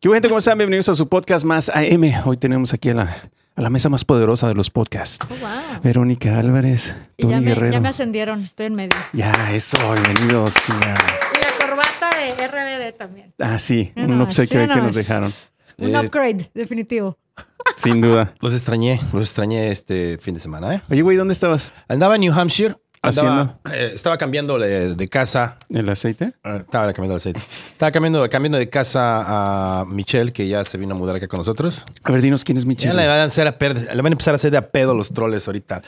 ¿Qué gente? ¿Cómo están? Bienvenidos a su podcast más AM. Hoy tenemos aquí a la, a la mesa más poderosa de los podcasts. Oh, wow. Verónica Álvarez, Y Tony ya, me, Guerrero. ya me ascendieron, estoy en medio. Ya, eso, bienvenidos. chinga. Y la corbata de RBD también. Ah, sí, un obsequio que nos dejaron. Un Eh, upgrade, definitivo. Sin duda. Los extrañé, los extrañé este fin de semana, ¿eh? Oye, güey, ¿dónde estabas? Andaba en New Hampshire. Andaba, eh, estaba cambiando de, de casa. ¿El aceite? eh, Estaba cambiando de aceite. Estaba cambiando, cambiando de casa a Michelle, que ya se vino a mudar acá con nosotros. A ver, dinos quién es Ya Michelle. le van, a hacer a perder- le van a empezar a hacer de a pedo los troles ahorita.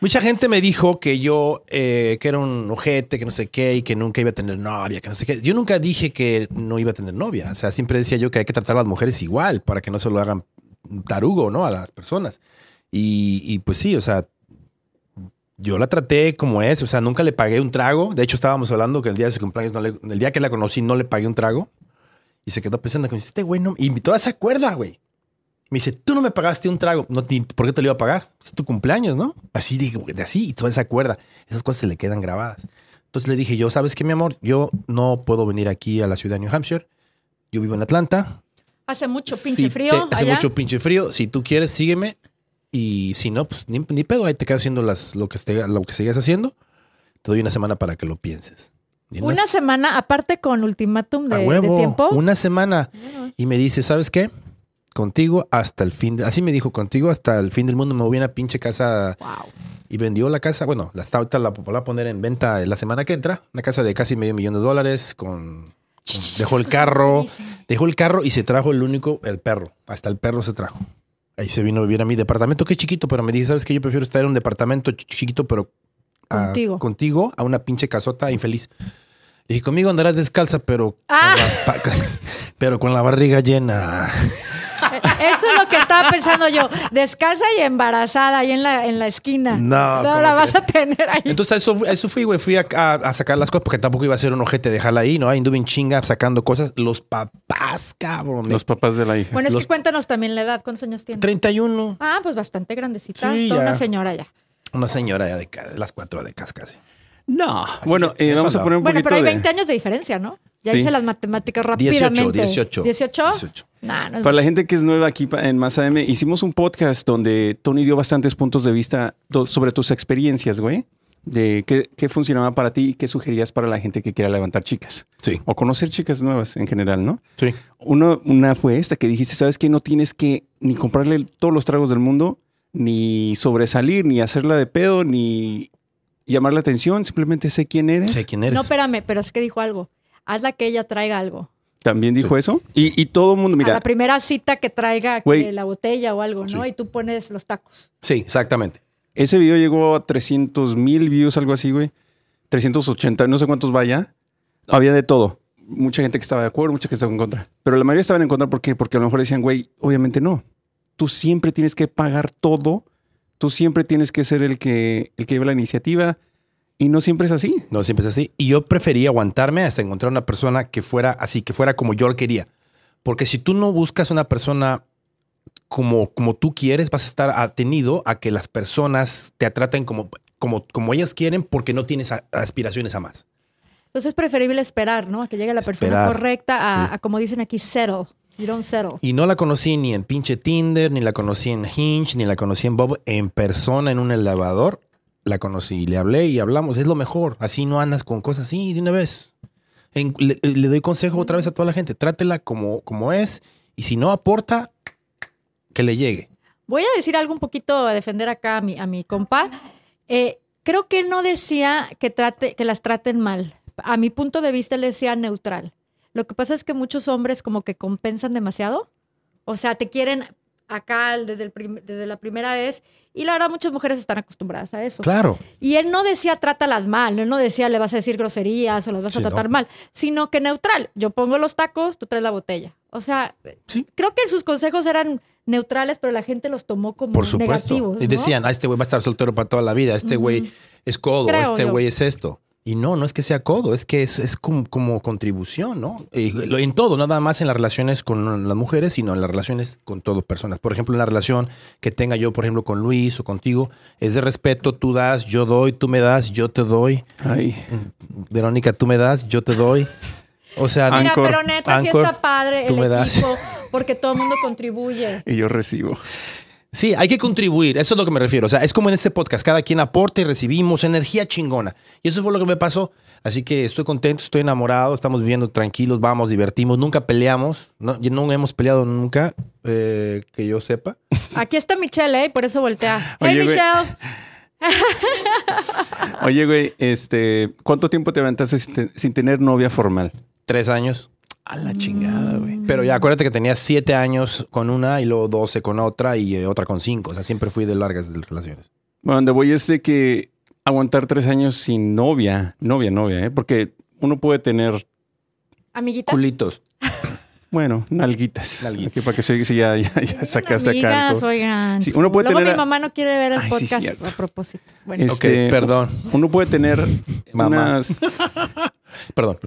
Mucha gente me dijo que yo, eh, que era un ojete, que no sé qué, y que nunca iba a tener novia, que no sé qué. Yo nunca dije que no iba a tener novia. O sea, siempre decía yo que hay que tratar a las mujeres igual para que no se lo hagan tarugo, ¿no? A las personas. Y, y pues sí, o sea, yo la traté como es. O sea, nunca le pagué un trago. De hecho, estábamos hablando que el día de su cumpleaños, no le- el día que la conocí, no le pagué un trago. Y se quedó pensando que me dice, este güey no... Y todavía se acuerda, güey. Me dice, tú no me pagaste un trago. No, ¿Por qué te lo iba a pagar? Es tu cumpleaños, ¿no? Así, digo, de así, y todavía se acuerda. Esas cosas se le quedan grabadas. Entonces le dije yo, ¿sabes qué, mi amor? Yo no puedo venir aquí a la ciudad de New Hampshire. Yo vivo en Atlanta. Hace mucho pinche Si frío te- hace allá. mucho pinche frío. Si tú quieres, sígueme. Y si no, pues ni, ni pedo. Ahí te quedas haciendo las, lo, que esté, lo que sigas haciendo. Te doy una semana para que lo pienses. Una semana, aparte con ultimátum de, de huevo, tiempo. Una semana. Bueno, Y me dice, ¿sabes qué? Contigo hasta el fin. de- así me dijo, contigo hasta el fin del mundo. Me voy a una pinche casa Wow. y vendió la casa. Bueno, la está ahorita la, la va a poner en venta la semana que entra. Una casa de casi medio millón de dólares. Con- dejó el carro. Dejó el carro y se trajo el único, el perro. Hasta el perro se trajo. Ahí se vino a vivir a mi departamento, que es chiquito, pero me dice, ¿sabes qué? Yo prefiero estar en un departamento ch- chiquito, pero a- Contigo. contigo, a una pinche casota infeliz. Le dije, conmigo andarás descalza, pero, Ah. con, las pa- pero con la barriga llena. Lo que estaba pensando yo. Descalza y embarazada ahí en la, en la esquina. No, No ¿cómo la que? vas a tener ahí. Entonces a eso, a eso fui, güey. Fui a, a- a sacar las cosas porque tampoco iba a ser un ojete dejarla ahí, ¿no? Ahí anduve en chinga sacando cosas. Los papás, cabrón. Los papás de la hija. bueno, es los- que cuéntanos también la edad. ¿Cuántos años tiene? 31. Ah, pues bastante grandecita. Sí, Toda ya. una señora ya. Una señora ya de las cuatro de casi. No. Bueno, que eh, vamos a no. poner un Bueno, poquito pero hay de... 20 años de diferencia, ¿no? Ya Sí. hice las matemáticas 18, rápidamente. 18. ¿18? 18. Nah, no Para la gente que es nueva aquí en Más AM, hicimos un podcast donde Tony dio bastantes puntos de vista sobre tus experiencias, güey. De qué, qué funcionaba para ti y qué sugerías para la gente que quiera levantar chicas. Sí. O conocer chicas nuevas en general, ¿no? Sí. Uno, una fue esta que dijiste, ¿sabes qué? No tienes que ni comprarle todos los tragos del mundo, ni sobresalir, ni hacerla de pedo, ni llamar la atención. Simplemente sé quién eres. Sé quién eres. No, espérame, pero es que dijo algo. Hazla que ella traiga algo. También dijo eso. Y, y todo el mundo, a mira, la primera cita que traiga que la botella o algo, ¿no? Sí. Y tú pones los tacos. Sí, exactamente. ese video llegó a 300 mil views, algo así, güey. 380, no sé cuántos vaya. Había de todo. Mucha gente que estaba de acuerdo, mucha que estaba en contra. Pero la mayoría estaban en contra porque, porque a lo mejor decían, güey, obviamente no. Tú siempre tienes que pagar todo. Tú siempre tienes que ser el que, el que lleva la iniciativa. Y no siempre es así. No siempre es así. Y yo prefería aguantarme hasta encontrar una persona que fuera así, que fuera como yo lo quería. Porque si tú no buscas una persona como, como tú quieres, vas a estar atenido a que las personas te traten como, como, como ellas quieren porque no tienes aspiraciones a más. Entonces es preferible esperar, ¿no? A que llegue la persona correcta, a, sí. a, como dicen aquí, settle. You don't settle. Y no la conocí ni en pinche Tinder, ni la conocí en Hinge, ni la conocí en Bob. En persona, en un elevador, la conocí. y Le hablé y hablamos. Es lo mejor. Así no andas con cosas así de una vez. En- le, le doy consejo otra vez a toda la gente. Trátela como, como es. Y si no aporta, que le llegue. Voy a decir algo un poquito a defender acá a mi, a mi compa. Eh, creo que él no decía que, trate, que las traten mal. A mi punto de vista, él decía neutral. Lo que pasa es que muchos hombres como que compensan demasiado. O sea, te quieren acá desde, el prim- desde la primera vez. Y la verdad, muchas mujeres están acostumbradas a eso. Claro. Y él no decía trátalas mal, él no decía le vas a decir groserías o las vas Sí, a tratar no. mal, sino que neutral. Yo pongo los tacos, tú traes la botella. O sea, Sí. creo que sus consejos eran neutrales, pero la gente los tomó como Por supuesto. negativos. Y decían, ah, este güey va a estar soltero para toda la vida. Este güey Ujú. es codo. Creo este güey es esto. Y no, no es que sea codo, es que es, es como, como contribución, ¿no? Y lo- en todo, nada más en las relaciones con las mujeres, sino en las relaciones con todas personas. Por ejemplo, en la relación que tenga yo, por ejemplo, con Luis o contigo, es de respeto, tú das, yo doy, tú me das, yo te doy. Ay, Verónica, tú me das, yo te doy. O sea, Mira, Anchor. pero neta, sí Anchor, está padre el me das. equipo, porque todo el mundo contribuye. Y yo recibo. Sí, hay que contribuir, eso es lo que me refiero. O sea, es como en este podcast, cada quien aporta y recibimos energía chingona. Y eso fue lo que me pasó. Así que estoy contento, estoy enamorado, estamos viviendo tranquilos, vamos, divertimos, nunca peleamos, no, hemos peleado nunca, eh, que yo sepa. Aquí está Michelle, ¿eh? Por eso voltea. Oye, hey, güey. Michelle. Oye, güey, este, ¿cuánto tiempo te aventaste sin, te- sin tener novia formal? Tres años. A la chingada, güey. Pero ya acuérdate que tenía siete años con una y luego doce con otra y eh, otra con cinco. O sea, siempre fui de largas relaciones. Bueno, donde voy es de que aguantar tres años sin novia, novia, novia, ¿eh? Porque uno puede tener, Amiguita. Culitos. bueno, nalguitas. Nalguitas. Aquí para que se si ya, ya, ya sacaste acá. Algo. oigan. Sí, uno puede Luego tener mi a- mamá no quiere ver el Ay, podcast a propósito. Bueno, Es- Este, ok, perdón. Uno puede tener Mamá. unas, Perdón.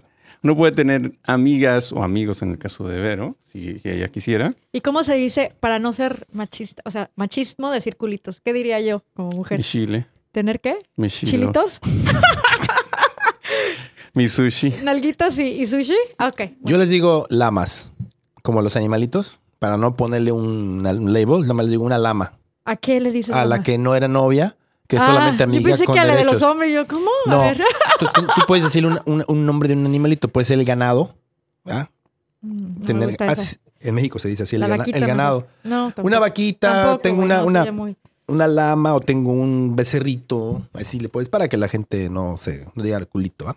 Uno puede tener amigas o amigos en el caso de Vero, si si ella quisiera. ¿y cómo se dice para no ser machista? O sea, machismo de circulitos. ¿Qué diría yo como mujer? Mi chile, ¿Tener qué? mi chilo, ¿Chilitos? mi sushi. ¿Nalguitas y, y sushi? Ah, Ok. Yo les digo lamas, como los animalitos, para no ponerle un, un label, nada más les digo una lama. ¿A qué le dices? A la mamá? que no era novia, que es Ah, solamente amiga Yo pensé con que a la de los hombres. Yo, ¿cómo? A No, ver. tú, tú- tú puedes decirle un, un- un nombre de un animalito, puede ser el ganado. ¿verdad? Mm, no Tener- me gusta ah, en México se dice así, el, La gana- vaquita el ganado. No, tampoco. Una vaquita, Tampoco, tengo una, una, muy- una lama o tengo un becerrito, así le puedes, para que la gente no se no diga culito. ¿ah?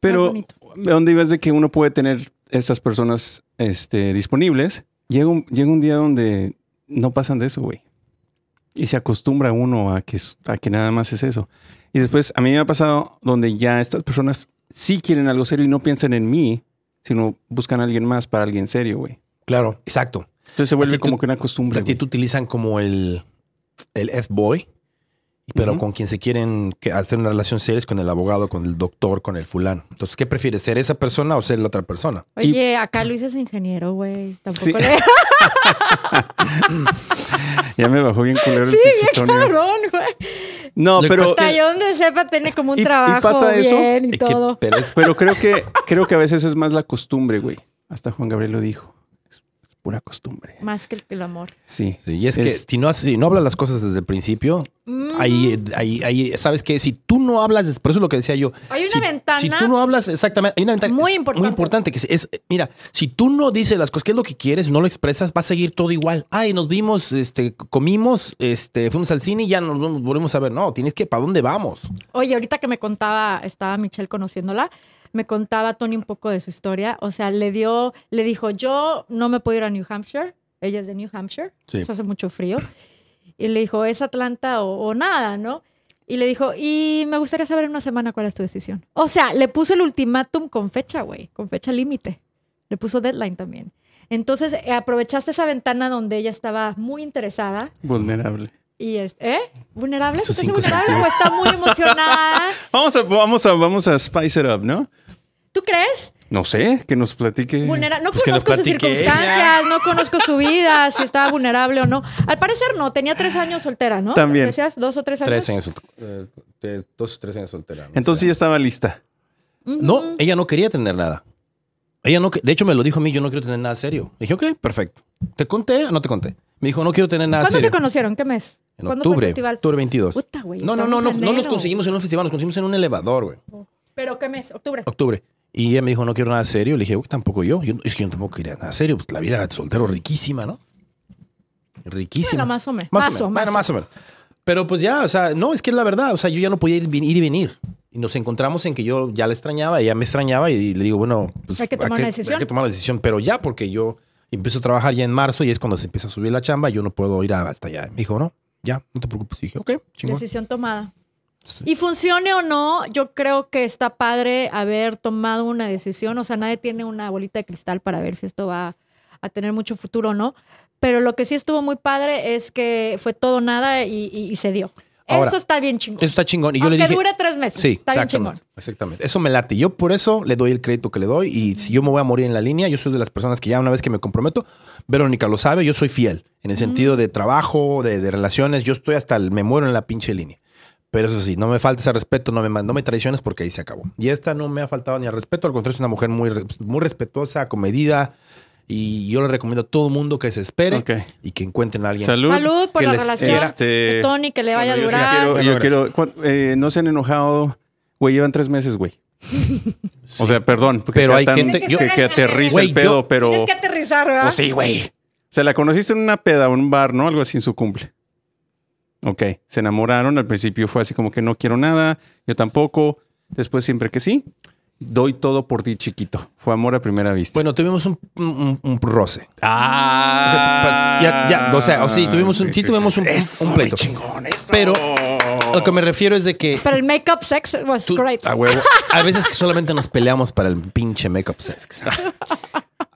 Pero. ¿de dónde ibas de que uno puede tener esas personas este, disponibles? Llega un, llega un día donde no pasan de eso, güey. Y se acostumbra uno a que, a que nada más es eso. Y después a mí me ha pasado donde ya estas personas sí quieren algo serio y no piensan en mí, sino buscan a alguien más para alguien serio, güey. Claro, exacto. Entonces se vuelve tú- como que una costumbre. A ti te utilizan como el, el F-boy, pero con quien se quieren que- hacer una relación seria es con el abogado, con el doctor, con el fulano. Entonces, ¿qué prefieres? ¿Ser esa persona o ser la otra persona? Oye, acá Luis es ingeniero, güey. Tampoco Sí. le... Ya me bajó bien culero el Sí, bien Tony. cabrón, güey. No, Lo pero, Hasta yo donde sepa tiene como un y- y trabajo pasa eso, bien y que- todo. pero es pero creo que, creo que a veces es más la costumbre, güey. Hasta Juan Gabriel lo dijo. Pura costumbre. Más que el, que el amor. Sí. Sí, y es, que si no, si no hablas las cosas desde el principio, Mm. ahí, ahí, ahí, ¿sabes qué? Si tú no hablas, por eso es lo que decía yo. Hay una si, ventana Si tú no hablas, exactamente, hay una ventana muy es importante. Muy importante que es, es- mira, si tú no dices las cosas, qué es lo que quieres, no lo expresas, va a seguir todo igual. Ay, nos vimos, este, comimos, este, fuimos al cine y ya nos volvemos a ver. No, tienes que, ¿para dónde vamos? Oye, ahorita que me contaba, estaba Michelle conociéndola, me contaba Tony un poco de su historia. O sea, le dio, le dijo, yo no me puedo ir a New Hampshire. Ella es de New Hampshire. Sí. Eso hace mucho frío. Y le dijo, es Atlanta o, o nada, ¿no? Y le dijo, y me gustaría saber en una semana cuál es tu decisión. O sea, le puso el ultimátum con fecha, güey, con fecha límite. Le puso deadline también. Entonces, eh, aprovechaste esa ventana donde ella estaba muy interesada Vulnerable. Y es, ¿eh? ¿Vulnerable? ¿Estás vulnerable o está muy emocionada? Vamos a, vamos a, vamos a spice it up, ¿no? ¿Tú crees? No sé, que nos platique. Vulnera- no Pues conozco sus circunstancias, no conozco su vida, si estaba vulnerable o no. Al parecer no, tenía tres años soltera, ¿no? También. ¿Decías dos o tres años? Tres años, eh, de- dos, tres años soltera. ¿no? Entonces ya estaba lista. No, ella no quería tener nada. Ella no, de hecho me lo dijo a mí, yo no quiero tener nada serio. Dije, ok, perfecto. ¿Te conté o no te conté? Me dijo, no quiero tener nada ¿Cuándo serio. se conocieron? ¿Qué mes? En ¿Cuándo fue el octubre, festival? octubre 22. Puta, güey. No, no, no, no, no nos conseguimos en un festival, nos conseguimos en un elevador, güey. ¿Pero qué mes? ¿Octubre? Octubre. Y ella me dijo, no quiero nada serio. Le dije, uy, tampoco yo. Yo- Es que yo tampoco quería nada serio. Pues la vida de soltero riquísima, ¿no? Riquísima. Bueno, más o menos. Más, Más o menos. Bueno, más o menos. Pero pues ya, o sea, no, es que es la verdad. O sea, yo ya no podía ir, ir y venir. Y nos encontramos en que yo ya la extrañaba, ella me extrañaba y le digo, bueno, pues Hay que tomar una decisión. Hay que tomar la decisión, pero ya, porque yo empiezo a trabajar ya en marzo y es cuando se empieza a subir la chamba, yo no puedo ir hasta allá. Me dijo, no, ya, no te preocupes. Y dije, ok, chingón. Decisión tomada. Y funcione o no, yo creo que está padre haber tomado una decisión. O sea, nadie tiene una bolita de cristal para ver si esto va a tener mucho futuro o no. Pero lo que sí estuvo muy padre es que fue todo nada y, y- y se dio. Ahora, Eso está bien chingón. Eso está chingón. Y yo Aunque le dije, dure tres meses. Sí, está bien chingón. exactamente. Eso me late. Yo por eso le doy el crédito que le doy. Y si yo me voy a morir en la línea, yo soy de las personas que ya una vez que me comprometo, Verónica lo sabe, yo soy fiel. En el sentido de trabajo, de, de relaciones, yo estoy hasta el, me muero en la pinche línea. Pero eso sí, no me faltes al respeto, no me, no me traiciones porque ahí se acabó. Y esta no me ha faltado ni al respeto, al contrario, es una mujer muy, muy respetuosa, comedida. Y yo le recomiendo a todo el mundo que se espere y que encuentren a alguien. Salud. Salud por que la les- relación este- de Tony, que le vaya Bueno, a yo durar. quiero- Bueno, yo quiero- cuan- eh, no se han enojado. Güey, llevan tres meses, güey. O sea, perdón. porque Pero sea hay tan- gente- que, yo- que aterriza el pedo, yo- pero... Tienes que aterrizar, ¿verdad? Pues sí, güey. O sea, la conociste en una peda o en un bar, ¿no? Algo así en su cumple. Ok. Se enamoraron. Al principio fue así como que no quiero nada. Yo tampoco. Después siempre que sí. Doy todo por ti, chiquito. Fue amor a primera vista. Bueno, tuvimos un, un- un roce. Ah. Ya, ya, o sea, o sí, tuvimos un- sí tuvimos un- un- Eso, un pleito. güey, chingón, eso. Pero lo que me refiero es de que Pero el make-up sex was tú- great. a huevo, a veces que solamente nos peleamos para el pinche make-up sex.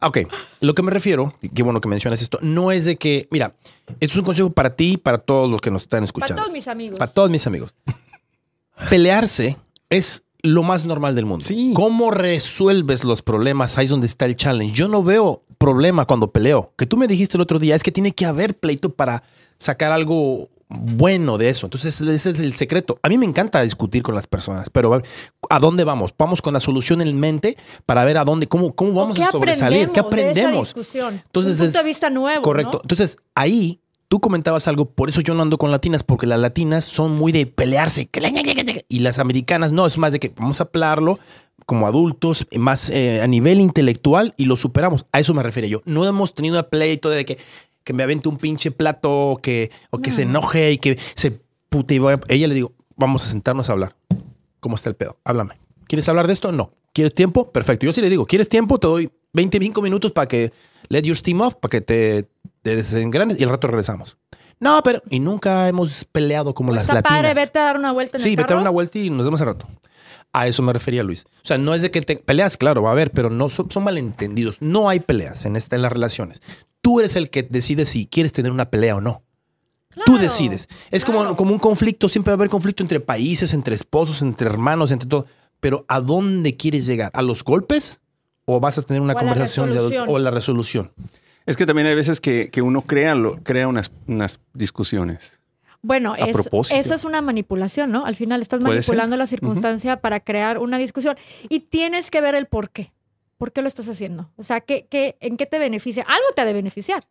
Ok, lo que me refiero, y qué bueno que mencionas esto, no es de que, mira, esto es un consejo para ti y para todos los que nos están Para escuchando. todos mis amigos. Para todos mis amigos. Pelearse es lo más normal del mundo. Sí. ¿Cómo resuelves los problemas? Ahí es donde está el challenge. Yo no veo problema cuando peleo. Que tú me dijiste el otro día es que tiene que haber pleito para sacar algo bueno de eso. Entonces, ese es el secreto. A mí me encanta discutir con las personas, pero a ver, ¿a dónde vamos? Vamos con la solución en mente para ver a dónde, cómo, cómo vamos ¿Qué a sobresalir. ¿Qué aprendemos? De esa? Entonces, un punto es- de vista nuevo. Correcto. ¿no? Entonces, ahí tú comentabas algo, por eso yo no ando con latinas, porque las latinas son muy de pelearse. Y las americanas no, es más de que vamos a hablarlo como adultos, más eh, a nivel intelectual y lo superamos. A eso me refiero yo. No hemos tenido un pleito de que, que me avente un pinche plato o que, o que se enoje y que se pute. y Ella le digo, vamos a sentarnos a hablar. ¿Cómo está el pedo? Háblame. ¿Quieres hablar de esto? No. ¿Quieres tiempo? Perfecto. Yo sí le digo, ¿quieres tiempo? Te doy 25 minutos para que let your steam off, para que te, te desengranes y al rato regresamos. No, pero... Y nunca hemos peleado como las Está latinas. padre, vete a dar una vuelta en sí, el vete a dar una vuelta y nos vemos al rato. A eso me refería Luis. O sea, no es de que te peleas, claro, va a haber, pero no son, son malentendidos. No hay peleas en, esta, en las relaciones. Tú eres el que decide si quieres tener una pelea o no. Tú decides. Es como, claro. como un conflicto, siempre va a haber conflicto entre países, entre esposos, entre hermanos, entre todo. Pero ¿a dónde quieres llegar? ¿A los golpes? ¿O vas a tener una O a la conversación de adulto- resolución. o la resolución? Es que también hay veces que, que uno crea, lo, crea unas, unas discusiones. Bueno, A es- propósito. eso es una manipulación, ¿no? Al final estás manipulando ser. la circunstancia para crear una discusión y tienes que ver el por qué. ¿Por qué lo estás haciendo? O sea, ¿qué, qué, ¿en qué te beneficia? Algo te ha de beneficiar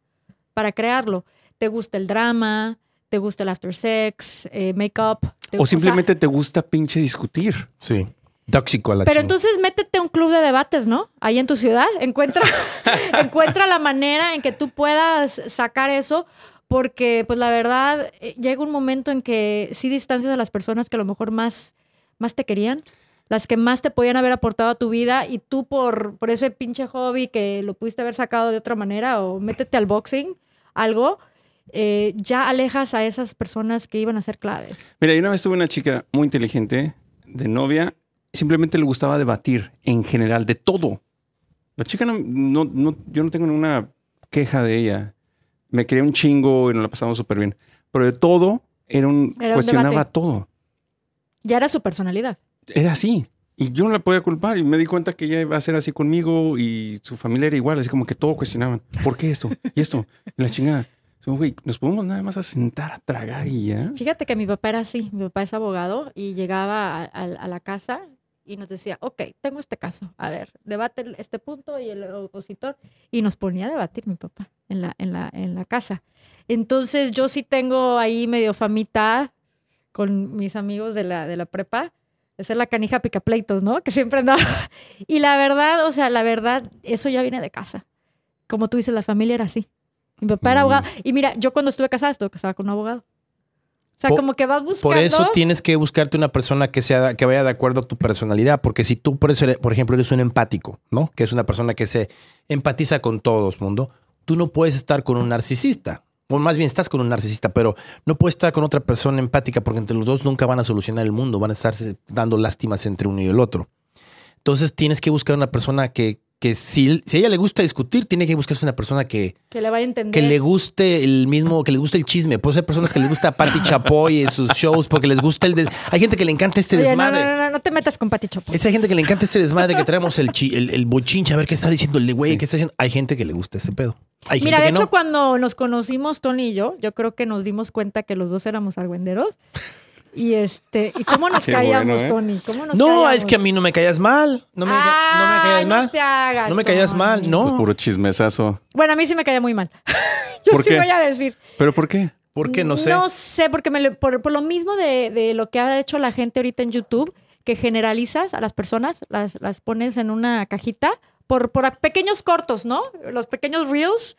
para crearlo. ¿Te gusta el drama? ¿Te gusta el after sex? Eh, ¿Make-up? ¿Te- O sea, simplemente te gusta pinche discutir. Sí. Tóxico a la Pero chingada. entonces métete a un club de debates, ¿no? Ahí en tu ciudad. Encuentra, encuentra la manera en que tú puedas sacar eso, porque pues la verdad eh, llega un momento en que sí distancias a las personas que a lo mejor más, más te querían, las que más te podían haber aportado a tu vida y tú por, por ese pinche hobby que lo pudiste haber sacado de otra manera o métete al boxing, algo, eh, ya alejas a esas personas que iban a ser claves. Mira, yo una vez tuve una chica muy inteligente de novia, simplemente le gustaba debatir en general de todo. La chica no, no, no- yo no tengo ninguna queja de ella. Me quería un chingo y nos la pasamos súper bien. Pero de todo, era un, Era un cuestionaba debate. todo. Ya era su personalidad. Era así. Y yo no la podía culpar. Y me di cuenta que ella iba a ser así conmigo y su familia era igual. Así como que todo cuestionaban. ¿Por qué esto? Y esto. Y la chingada. Güey, nos podemos nada más a sentar a tragar y ya. Fíjate que mi papá era así, mi papá es abogado y llegaba a, a- a la casa y nos decía, ok, tengo este caso, a ver, debate este punto y el opositor. Y nos ponía a debatir mi papá en la, en la, en la casa. Entonces yo sí tengo ahí medio famita con mis amigos de la, de la prepa, de ser la canija picapleitos, ¿no? Que siempre andaba. Y la verdad, o sea, la verdad, eso ya viene de casa. Como tú dices, la familia era así. Mi papá era abogado. Y mira, yo cuando estuve casada, estuve casada con un abogado. O sea, Po- como que vas buscando. Por eso tienes que buscarte una persona que sea que vaya de acuerdo a tu personalidad, porque si tú por eso eres- por ejemplo eres un empático, ¿no? Que es una persona que se empatiza con todo el mundo, tú no puedes estar con un narcisista. O más bien estás con un narcisista, pero no puedes estar con otra persona empática porque entre los dos nunca van a solucionar el mundo, van a estarse dando lástimas entre uno y el otro. Entonces tienes que buscar una persona que, que si, si a ella le gusta discutir, tiene que buscarse una persona que, Que le vaya a entender. que le guste el mismo, que le guste el chisme. Puede ser personas que les gusta Patti Chapoy en sus shows porque les gusta el... des- Hay gente que le encanta este Oye, no, no, desmadre. no, no, no te metas con Pati Chapoy. Esa gente que le encanta este desmadre que traemos el, chi- el, el bochinche, a ver qué está diciendo el güey, Sí. qué está diciendo. Hay gente que le gusta ese pedo. Hay Mira, de gente hecho, no. cuando nos conocimos, Tony y yo, yo creo que nos dimos cuenta que los dos éramos argüenderos. Y este, ¿y cómo nos Qué caíamos, bueno, ¿eh? Tony? ¿Cómo nos No, caíamos? es que a mí no me caías mal. No me, ca- no me Ay, caías no mal. te hagas, no me caías Tony. mal, no. Pues puro chismesazo. Bueno, a mí sí me caía muy mal. Yo ¿Por sí qué? voy a decir. ¿Pero por qué? ¿Por qué? No sé. No sé, porque me lo- por, por lo mismo de, de lo que ha hecho la gente ahorita en YouTube, que generalizas a las personas, las, las pones en una cajita por, por pequeños cortos, ¿no? Los pequeños reels.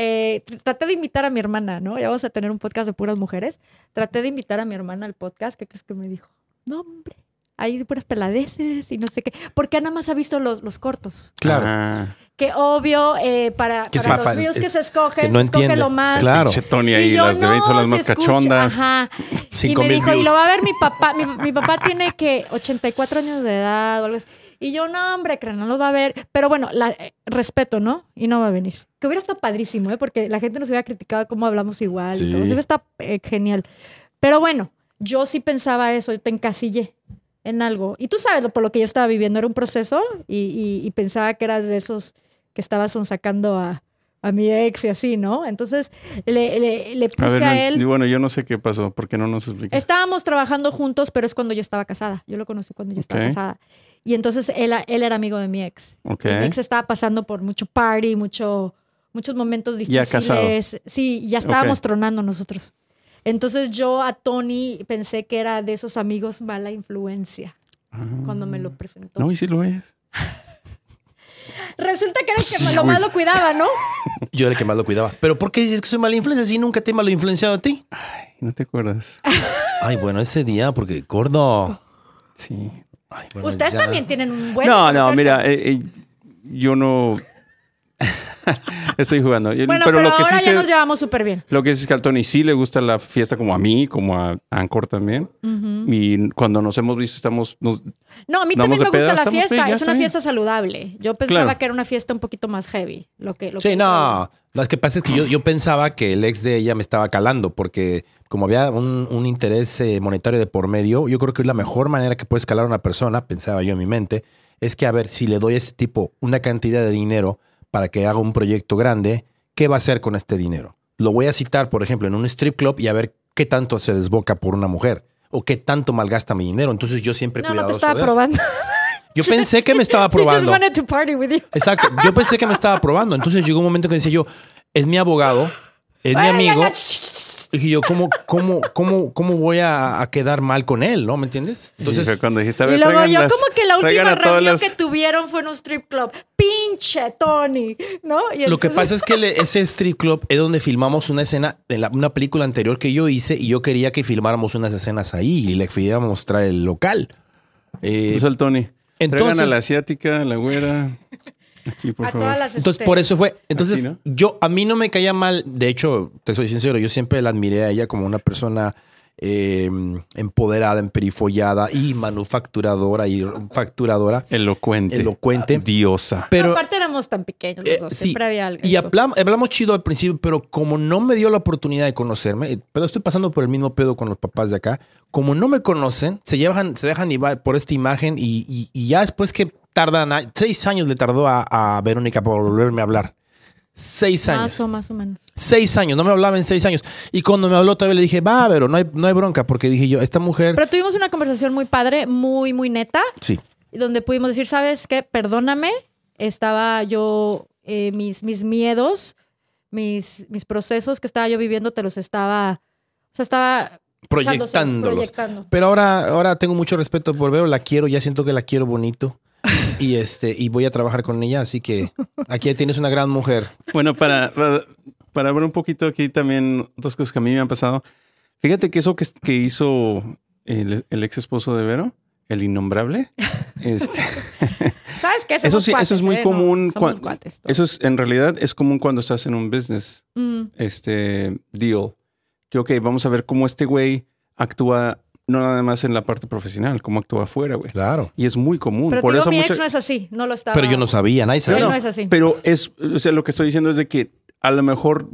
Eh, traté de invitar a mi hermana, ¿no? Ya vamos a tener un podcast de puras mujeres. Traté de invitar a mi hermana al podcast. ¿Qué crees que me dijo? No, hombre. Hay puras peladeces y no sé qué. Porque nada más ha visto los, los cortos. Claro. Ah, Que obvio, eh, para, Que para sepa, los reels es- que se escogen, que no se escoge lo más. Claro. Tony Y ahí, yo, las de 20 son no, las más escucha, cachondas. Ajá. Cinco y me dijo, y views. lo va a ver mi papá. Mi, mi papá tiene que 84 años de edad o algo así. Y yo, no, hombre, creo, no lo va a ver. Pero bueno, la, eh, respeto, ¿no? Y no va a venir. Que hubiera estado padrísimo, ¿eh? Porque la gente nos hubiera criticado cómo hablamos igual y Sí. todo. Hubiera estado eh, genial. Pero bueno, yo sí pensaba eso, yo te encasillé en algo. Y tú sabes por lo que yo estaba viviendo, era un proceso y, y- y pensaba que eras de esos que estabas sacando a, a mi ex y así, ¿no? Entonces le, le, le puse A a, ver, no- él. y bueno, yo no sé qué pasó. ¿Por qué no nos explicas? Estábamos trabajando juntos, pero es cuando yo estaba casada. Yo lo conocí cuando yo estaba Ok. casada. Y entonces él, él era amigo de mi ex. Mi ex estaba pasando por mucho party, mucho, muchos momentos Ya difíciles. casado. Sí, ya estábamos tronando nosotros. Entonces yo a Tony pensé que era de esos amigos mala influencia Ah. cuando me lo presentó. No, y sí lo es. Resulta que era el que Sí, lo más lo cuidaba, ¿no? Yo era el que más lo cuidaba. ¿Pero por qué dices que soy mala influencia si nunca te he malo influenciado a ti? No te acuerdas. Ay, bueno, ese día, porque gordo. Sí. Ay, bueno, Ustedes ya. también tienen un buen. no, no, mira, eh, eh, yo no. Estoy jugando. Bueno, pero, pero, lo que ahora sí ya nos llevamos súper bien. Lo que es que al Tony sí le gusta la fiesta como a mí, como a Anchor también. Y cuando nos hemos visto, estamos. nos- No, a mí también me gusta peda, la fiesta. bien, es una bien. fiesta saludable. Yo pensaba Claro. que era una fiesta un poquito más heavy. Lo que, lo Sí, que- no. Lo que pasa es que yo, yo pensaba que el ex de ella me estaba calando, porque como había un, un interés eh, monetario de por medio, yo creo que la mejor manera que puedes calar a una persona, pensaba yo en mi mente, es que a ver, si le doy a este tipo una cantidad de dinero para que haga un proyecto grande, ¿qué va a hacer con este dinero? Lo voy a citar, por ejemplo, en un strip club y a ver qué tanto se desboca por una mujer o qué tanto malgasta mi dinero. Entonces yo siempre No, no te cuidadoso estaba de eso. probando. Yo pensé que me estaba probando. to party with you. Exacto. Yo pensé que me estaba probando. Entonces llegó un momento que decía yo, es mi abogado, es mi amigo. Dije yo, ¿cómo, cómo, cómo, cómo voy a, a quedar mal con él? ¿No? ¿Me entiendes? y Entonces, cuando dijiste, a Y ver, luego traigan yo, las- como que la última a reunión las- que tuvieron fue en un strip club. Pinche Tony, ¿no? Y lo que pasa es que le- ese strip club es donde filmamos una escena de la- una película anterior que yo hice y yo quería que filmáramos unas escenas ahí y le quería mostrar el local. Eh, Entonces el Tony. Entonces- Traigan a la asiática, a la güera. Aquí, por a favor. todas las. Entonces, este, por eso fue. Entonces, Así, ¿no? yo, a mí no me caía mal. De hecho, te soy sincero, yo siempre la admiré a ella como una persona eh, empoderada, emperifollada y manufacturadora y facturadora. Elocuente. Elocuente. Diosa. Pero, aparte éramos tan pequeños los eh, dos. sí, Siempre había algo. y hablamos chido al principio, pero como no me dio la oportunidad de conocerme, eh, pero estoy pasando por el mismo pedo con los papás de acá, como no me conocen, se llevan, se dejan llevar por esta imagen y, y- y ya después que tardan, seis años le tardó a, a Verónica por volverme a hablar. Seis años. Más o más o menos. Seis años, no me hablaba en seis años. Y cuando me habló todavía le dije, va, pero no hay, no hay bronca, porque dije yo, esta mujer... Pero tuvimos una conversación muy padre, muy, muy neta, sí, donde pudimos decir, ¿sabes qué? Perdóname. Estaba yo, eh, mis, mis miedos, mis, mis procesos que estaba yo viviendo, te los estaba. O sea, estaba. proyectándolos. proyectando. Pero ahora, ahora tengo mucho respeto por Vero, la quiero, ya siento que la quiero bonito. Y este, y voy a trabajar con ella, así que aquí tienes una gran mujer. Bueno, para, para, para ver un poquito aquí también otras cosas que a mí me han pasado. Fíjate que eso que, que hizo el, el ex esposo de Vero, el innombrable, este, ¿Sabes qué? eso sí, eso es muy ¿eh? Común. somos cuan- cuates todos. eso es, en realidad, es común cuando estás en un business, Mm. este deal. Que, ok, vamos a ver cómo este güey actúa, no nada más en la parte profesional, cómo actúa afuera, güey. Claro. Y es muy común. Pero Por digo, eso mi mucha- ex no es así. No lo estaba. Pero yo no sabía, nadie Él sabía. no es así. Pero es, o sea, lo que estoy diciendo es de que a lo mejor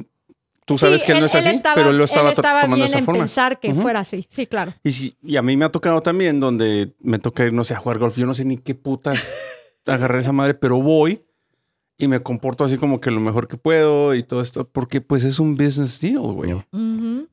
tú sabes Sí, que él, no es así, estaba- pero él lo estaba, él estaba tomando bien esa en forma. pensar que fuera así. Sí, claro. Y, si- y a mí me ha tocado también donde me toca ir, no sé, a jugar golf. Yo no sé ni qué putas agarrar esa madre, pero voy y me comporto así como que lo mejor que puedo y todo esto, porque pues es un business deal, güey.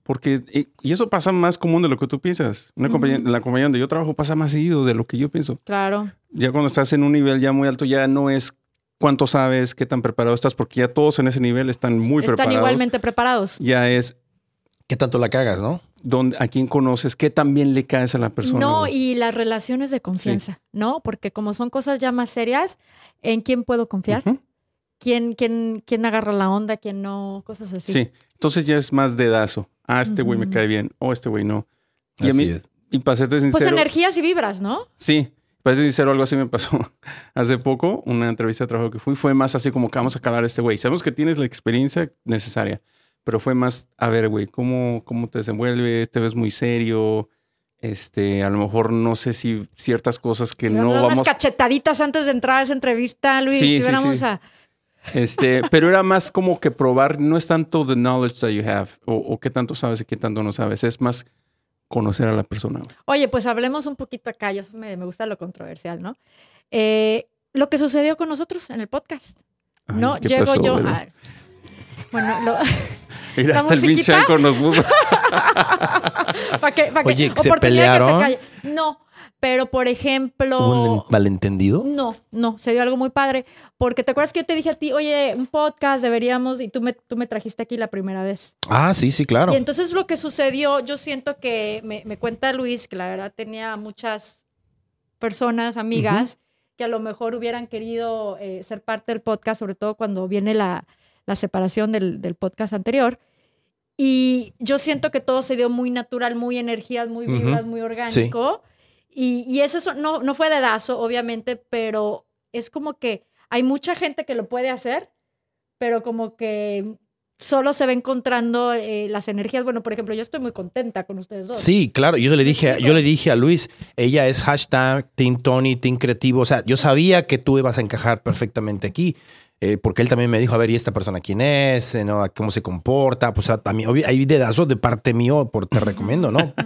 Porque, y, eso pasa más común de lo que tú piensas. Una compañía, la compañía donde yo trabajo pasa más seguido de lo que yo pienso. Claro. Ya cuando estás en un nivel ya muy alto, ya no es cuánto sabes, qué tan preparado estás, porque ya todos en ese nivel están muy Están preparados. igualmente preparados. Ya es ¿Qué tanto la cagas, no? donde, a quién conoces, qué tan bien le caes a la persona. No, y las relaciones de confianza, ¿no? Porque como son cosas ya más serias, ¿en quién puedo confiar? ¿Quién, quién, quién agarra la onda? ¿Quién no? Cosas así. Sí. Entonces ya es más dedazo. Ah, este güey me cae bien. O este güey no. Y a Así mí, es. y para serte Pues sincero. energías y vibras, ¿no? Sí, para ser sincero, algo así me pasó hace poco. Una entrevista de trabajo que fui fue más así como que vamos a calar a este güey. Sabemos que tienes la experiencia necesaria, pero fue más, a ver, güey, ¿cómo, cómo te desenvuelves? Te ves muy serio. Este, a lo mejor no sé si ciertas cosas que Te no vamos a unas cachetaditas antes de entrar a esa entrevista, Luis. Sí, sí, a... Este, pero era más como que probar, no es tanto the knowledge that you have o, o qué tanto sabes y qué tanto no sabes, es más conocer a la persona. Oye, pues hablemos un poquito acá. Yo me, me gusta lo controversial, ¿no? Eh, lo que sucedió con nosotros en el podcast. Ay, no, ¿qué llego pasó, yo. A- bueno, lo- Mira, ¿La hasta el? Vincenco nos puso. para que, para Oye, ¿se que pelearon? No, pero por ejemplo, ¿Hubo un malentendido? no, no, se dio algo muy padre. Porque te acuerdas que yo te dije a ti, oye, un podcast deberíamos, y tú me, tú me trajiste aquí la primera vez. Ah, sí, sí, claro. Y entonces lo que sucedió, yo siento que me, me cuenta Luis, que la verdad tenía muchas personas, amigas, que a lo mejor hubieran querido eh, ser parte del podcast, sobre todo cuando viene la, la separación del, del podcast anterior. Y yo siento que todo se dio muy natural, muy energías, muy vibras, muy orgánico. Y, y eso so- no, no fue dedazo, obviamente, pero es como que hay mucha gente que lo puede hacer, pero como que solo se va encontrando eh, las energías. Bueno, por ejemplo, yo estoy muy contenta con ustedes dos. Sí, claro. Yo le dije, yo le dije a Luis, ella es hashtag Team Tony, Team Creativo. O sea, yo sabía que tú ibas a encajar perfectamente aquí. Eh, porque él también me dijo, a ver, ¿y esta persona quién es? Eh, ¿no? ¿Cómo se comporta? Pues a, también, hay dedazos de parte mío, por te recomiendo, ¿no?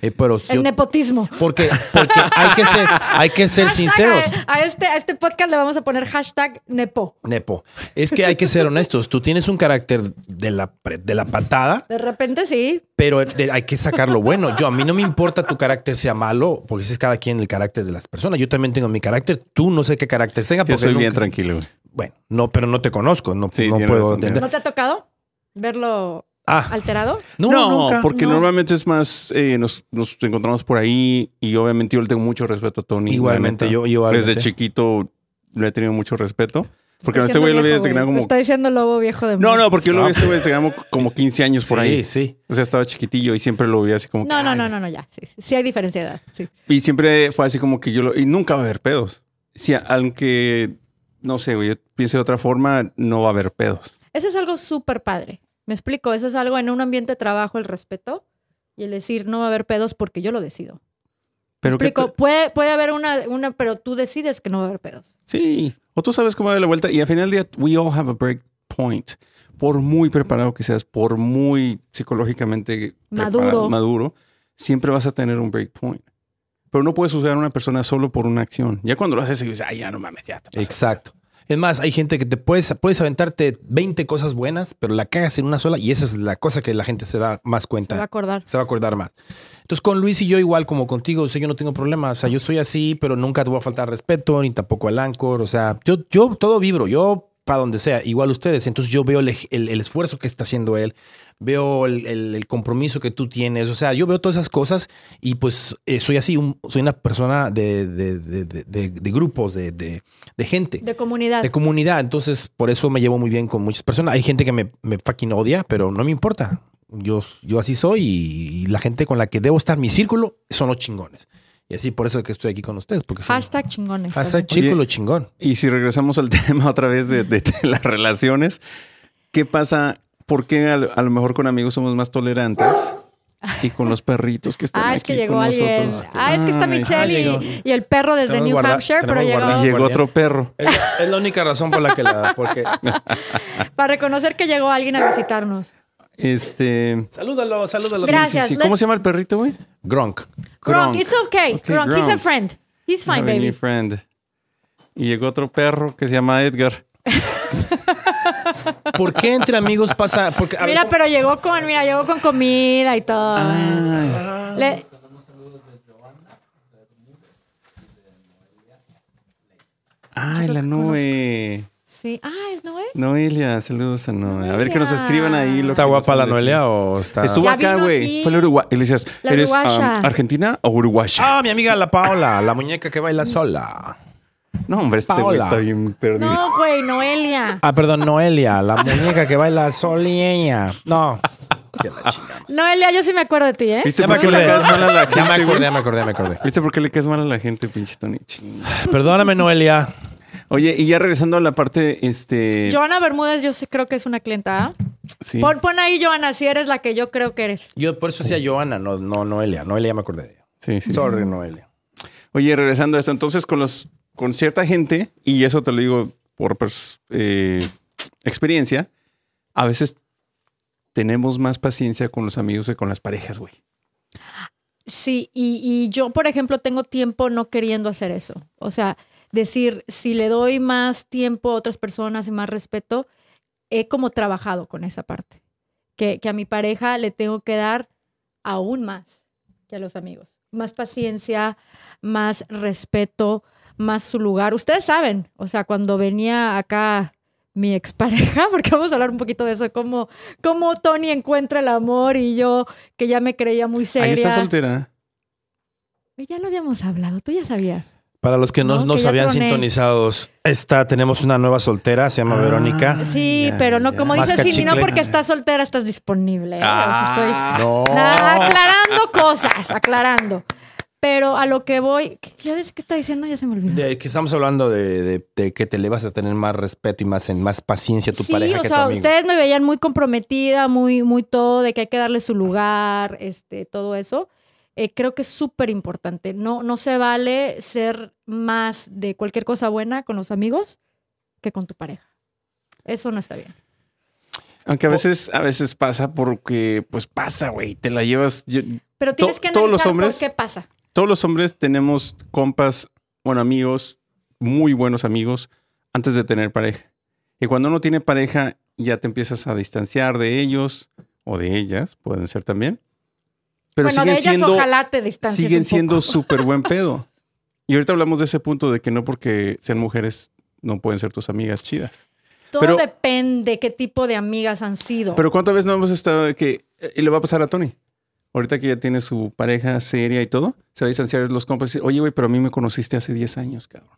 Eh, pero El yo- nepotismo. porque, porque hay que ser, hay que ser Hashtag sinceros. A, a este, a este podcast le vamos a poner hashtag nepo. Nepo. Es que hay que ser honestos. Tú tienes un carácter de la, de la patada, De repente sí. pero hay que sacar lo bueno. Yo, a mí no me importa tu carácter sea malo, porque ese es cada quien el carácter de las personas. Yo también tengo mi carácter. Tú no sé qué carácter tenga. Yo Porque soy bien tranquilo. Bueno, no, pero no te conozco. No, Sí, no puedo razón, entender. ¿No te ha tocado verlo Ah, alterado? no, No, nunca, porque no. normalmente es más, eh, nos, nos encontramos por ahí y obviamente yo le tengo mucho respeto a Tony. Igualmente, neta. yo- igualmente. Desde chiquito le he tenido mucho respeto. Porque este güey lo vi desde que era como... Está diciendo lobo viejo de No, no, porque yo lo vi No. este güey desde que era como 15 años por Sí, ahí. sí. O sea, estaba chiquitillo y siempre lo vi así como que, No, no, ay. no, no, no, ya. Sí, sí, sí hay diferencia de edad. Sí. Y siempre fue así como que yo lo... Y nunca va a haber pedos. Sí, aunque, no sé, güey, yo piense de otra forma, no va a haber pedos. Eso es algo súper padre. Me explico. Eso es algo en un ambiente de trabajo, el respeto y el decir no va a haber pedos porque yo lo decido. Pero Me explico. te- Puede, puede haber una, una, pero tú decides que no va a haber pedos. Sí, o tú sabes cómo dar la vuelta y al final del día, we all have a break point. Por muy preparado que seas, por muy psicológicamente Maduro. preparado, maduro, siempre vas a tener un break point. Pero no puedes usar a una persona solo por una acción. Ya cuando lo haces, y dices, ay, ya no mames, ya te pasas". Exacto. Es más, hay gente que te puedes, puedes aventarte 20 cosas buenas, pero la cagas en una sola y esa es la cosa que la gente se da más Se cuenta. va a acordar. se va a acordar más. Entonces, con Luis y yo, igual como contigo, o sea, yo no tengo problema. O sea, yo soy así, pero nunca te voy a faltar respeto, ni tampoco al Anchor. O sea, yo, yo todo vibro, yo para donde sea, igual ustedes. Entonces, yo veo el, el- el esfuerzo que está haciendo él, veo el, el- compromiso que tú tienes. O sea, yo veo todas esas cosas y pues eh, soy así, un- soy una persona de, de- de- de- grupos, de gente. De comunidad. De comunidad, entonces por eso me llevo muy bien con muchas personas. Hay gente que me, me fucking odia, pero no me importa. Yo, yo así soy y, y la gente con la que debo estar, mi círculo, son los chingones. Y así por eso es que estoy aquí con ustedes. Porque son- Hashtag chingones. Hashtag Oye, círculo chingón. Y si regresamos al tema otra vez de, de- de las relaciones, ¿qué pasa? ¿Por qué a, lo- a lo mejor con amigos somos más tolerantes? Y con los perritos que están Ah, es aquí que llegó con alguien. nosotros. Ah, es que está Michelle ah, y, y el perro desde Tenemos New guarda- Hampshire, pero llegó guardado. Llegó guardián. otro perro. Es, es la única razón por la que la... Porque... para reconocer que llegó alguien a visitarnos. Este. salúdalo, salúdalo. Gracias. sí, sí. ¿Cómo se llama el perrito, güey? Gronk. Gronk, Gronk. it's okay. Ok, Gronk, he's a friend. He's fine, baby. friend. Y llegó otro perro que se llama Edgar. ¿Por qué entre amigos pasa? Porque, a ver, Mira, pero llegó con, mira, llegó con comida y todo. Ay. Le- Ay, la Noe. Sí. Ah, es Noé. Noelia, saludos a Noe. A ver que nos Noelia. escriban ahí. lo ¿Está que guapa la Noelia o está...? Estuvo Ya acá, güey. Fue la Uruguay. Y le decías, La ¿eres um, argentina o uruguaya? Ah, mi amiga la Paola, la muñeca que baila sola. No, hombre, este güey Paola. está bien perdido. No, güey, Noelia. Ah, perdón, Noelia, la muñeca que baila solieña. No. Que la chingamos. Noelia, yo sí me acuerdo de ti, ¿eh? ¿Viste Ya por qué le caes mal a la gente? Ya me acordé, ya me acordé, ya me acordé. ¿Viste por qué le caes mal a la gente, pinche Tony? Ching. Perdóname, Noelia. Oye, y ya regresando a la parte, este... Joana Bermúdez, yo sí creo que es una clienta. ¿ah? sí. Pon, pon ahí, Joana, si eres la que yo creo que eres. Yo por eso decía Joana, no, no Noelia. Noelia ya me acordé de ella. Sí, sí. Sorry, Noelia. Oye, regresando a esto, entonces con los con cierta gente, y eso te lo digo por eh, experiencia, a veces tenemos más paciencia con los amigos que con las parejas, güey. Sí, y, y yo, por ejemplo, tengo tiempo no queriendo hacer eso. O sea, decir, si le doy más tiempo a otras personas y más respeto, he como trabajado con esa parte. Que, que a mi pareja le tengo que dar aún más que a los amigos. Más paciencia, más respeto, más su lugar. Ustedes saben, o sea, cuando venía acá mi expareja, porque vamos a hablar un poquito de eso, cómo, cómo Tony encuentra el amor y yo, que ya me creía muy seria. Ahí está soltera. Ya lo habíamos hablado, tú ya sabías. Para los que no No, nos habían troné. sintonizados, está, tenemos una nueva soltera, se llama Ah. Verónica. Sí, pero no, como dices, sí, no porque estás soltera, estás disponible. ¿eh? Ah. O sea, estoy No. Aclarando cosas, aclarando. Pero a lo que voy, ¿ya ves qué está diciendo? Ya se me olvidó. De que estamos hablando de, de- de que te le vas a tener más respeto y más, en más paciencia a tu sí, pareja o que a tu sea, amigo. ustedes me veían muy comprometida, muy, muy todo, de que hay que darle su lugar, este, todo eso. Eh, creo que es súper importante. No, no se vale ser más de cualquier cosa buena con los amigos que con tu pareja. Eso no está bien. Aunque a veces, a veces pasa porque, pues pasa, güey. Te la llevas. yo- Pero tienes To- que todos los analizar hombres- por qué pasa. todos los hombres tenemos compas, bueno, amigos, muy buenos amigos, antes de tener pareja. Y cuando uno tiene pareja, ya te empiezas a distanciar de ellos o de ellas, pueden ser también. Pero bueno, siguen de ellas siendo, ojalá te distancies siguen un siendo súper buen pedo. Y ahorita hablamos de ese punto de que no porque sean mujeres no pueden ser tus amigas chidas. Todo pero- depende qué tipo de amigas han sido. Pero ¿cuántas veces no hemos estado de que eh, y le va a pasar a Tony? Ahorita que ya tiene su pareja seria y todo, se va a distanciar de los compas y dice, oye, güey, pero a mí me conociste hace 10 años, cabrón.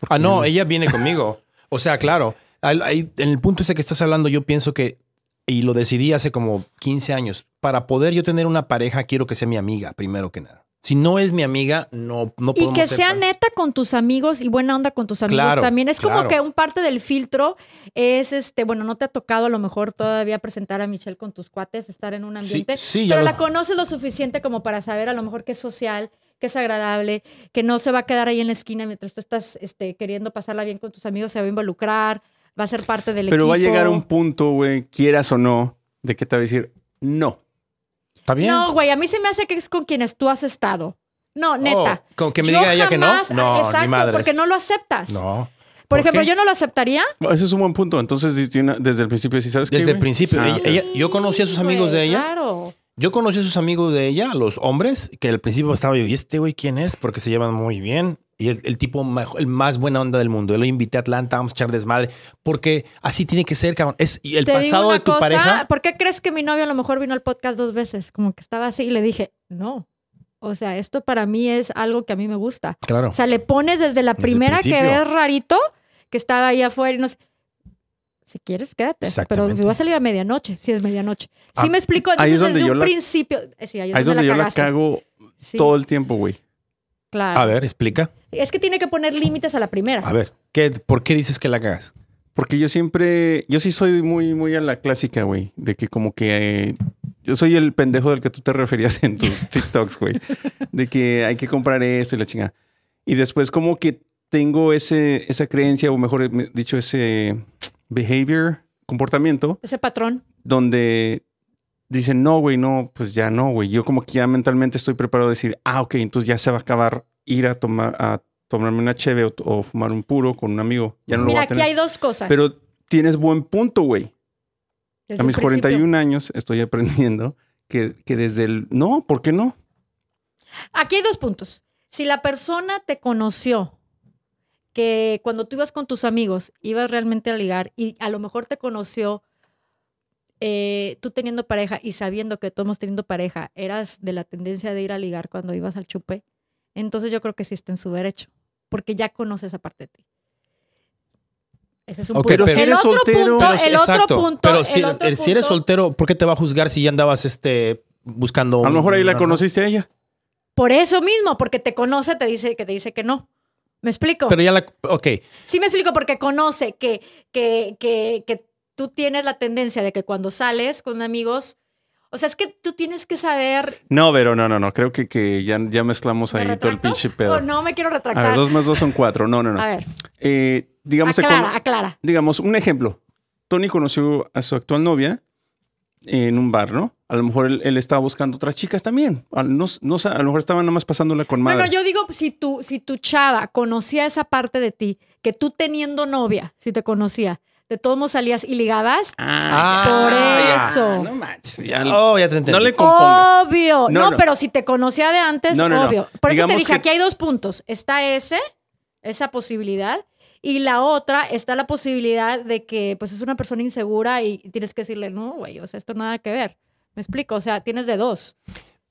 ¿Por Ah, no, ella viene conmigo. O sea, claro, en el punto ese que estás hablando, yo pienso que, y lo decidí hace como 15 años, para poder yo tener una pareja, quiero que sea mi amiga, primero que nada. Si no es mi amiga, no, no y podemos que ser sea tan- neta con tus amigos y buena onda con tus amigos Claro, también. Es como claro. que un parte del filtro es este, bueno, no te ha tocado a lo mejor todavía presentar a Michelle con tus cuates, estar en un ambiente, sí, pero lo- la conoces lo suficiente como para saber a lo mejor que es social, que es agradable, que no se va a quedar ahí en la esquina mientras tú estás este, queriendo pasarla bien con tus amigos, se va a involucrar, va a ser parte del Pero equipo. va a llegar un punto, güey, quieras o no, de que te va a decir, no. ¿Está bien? No, güey, a mí se me hace que es con quienes tú has estado. No, neta. Oh, ¿con que me Yo diga ella que no? No, ni exacto, madres. porque no lo aceptas. No. Por, ¿Por ejemplo, qué? yo no lo aceptaría. Ese es un buen punto. Entonces, desde, el principio, si sabes qué, Desde el principio. Ella- ok. ella- yo conocí a sus amigos de ella. Claro. Yo conocí a sus amigos de ella, los hombres, que al principio estaba yo, ¿y este güey quién es? Porque se llevan muy bien. Y el, el tipo, el más buena onda del mundo. Yo lo invité a Atlanta, vamos a echar desmadre. Porque así tiene que ser, cabrón. Es y el Te digo pasado una de tu cosa, pareja. ¿Por qué crees que mi novio a lo mejor vino al podcast dos veces? Como que estaba así y le dije, no. O sea, esto para mí es algo que a mí me gusta. Claro. O sea, le pones desde la Desde el primera que principio. ves rarito, que estaba ahí afuera y no sé. Si quieres, quédate. Pero Exactamente. voy a salir a medianoche, si es medianoche. Ah, Sí me explico. ahí Entonces, es donde desde yo un la- principio. eh, Sí, ahí es Ahí donde donde yo la cago Sí, todo el tiempo, güey. claro. A ver, explica. Es que tiene que poner límites a la primera. A ver, ¿qué, ¿por qué dices que la cagas? Porque yo siempre, yo sí soy muy, muy a la clásica, güey. De que como que eh, yo soy el pendejo del que tú te referías en tus TikToks, güey. De que hay que comprar esto y la chingada. Y después como que tengo ese, esa creencia, o mejor dicho, ese behavior, comportamiento, Ese patrón. donde dicen, no, güey, no, pues ya no, güey. Yo como que ya mentalmente estoy preparado a decir, ah, ok, entonces ya se va a acabar ir a tomar, a tomarme una cheve o, o fumar un puro con un amigo. Ya no lo voy Mira, a aquí hay dos cosas. Pero tienes buen punto, güey. A mis principio. 41 años estoy aprendiendo que, que desde el... No, ¿por qué no? Aquí hay dos puntos. Si la persona te conoció que cuando tú ibas con tus amigos ibas realmente a ligar y a lo mejor te conoció eh, tú teniendo pareja y sabiendo que todos teniendo pareja eras de la tendencia de ir a ligar cuando ibas al chupe, entonces yo creo que sí está en su derecho, porque ya conoce esa parte de ti. Ese es un Ok, punto. pero si el eres otro soltero- punto, Pero el otro exacto. punto, Pero el si, otro si eres soltero, ¿por qué te va a juzgar si ya andabas este, buscando A lo mejor ahí la conociste a ella. Por eso mismo, porque te conoce, te dice que te dice que no. ¿Me explico? Pero ya la. Ok. Sí me explico porque conoce que, que, que, que tú tienes la tendencia de que cuando sales con amigos, o sea, es que tú tienes que saber... No, pero no, no, no. Creo que, que ya, ya mezclamos ¿Me ahí todo el pinche pedo. No me quiero A retractar. ver, dos más dos son cuatro. No, no, no. A ver, Eh, digamos, aclara, cono- aclara. digamos, un ejemplo. Tony conoció a su actual novia en un bar, ¿no? A lo mejor él, él estaba buscando otras chicas también. A, no, no sé, a lo mejor estaban nada más pasándola con No, madre. no, yo digo, si tu, si tu chava conocía esa parte de ti, que tú teniendo novia, si te conocía, de todos modos salías y ligabas, Ah, por eso. No manches. ya- Oh, ya te entendí. no le compongas. Obvio. No, No, no. pero si te conocía de antes, No, no, no. obvio. Por eso te dije, que- aquí hay dos puntos. Está ese, esa posibilidad, y la otra está la posibilidad de que pues es una persona insegura y tienes que decirle, no, güey, o sea, esto nada que ver. ¿Me explico? O sea, tienes de dos.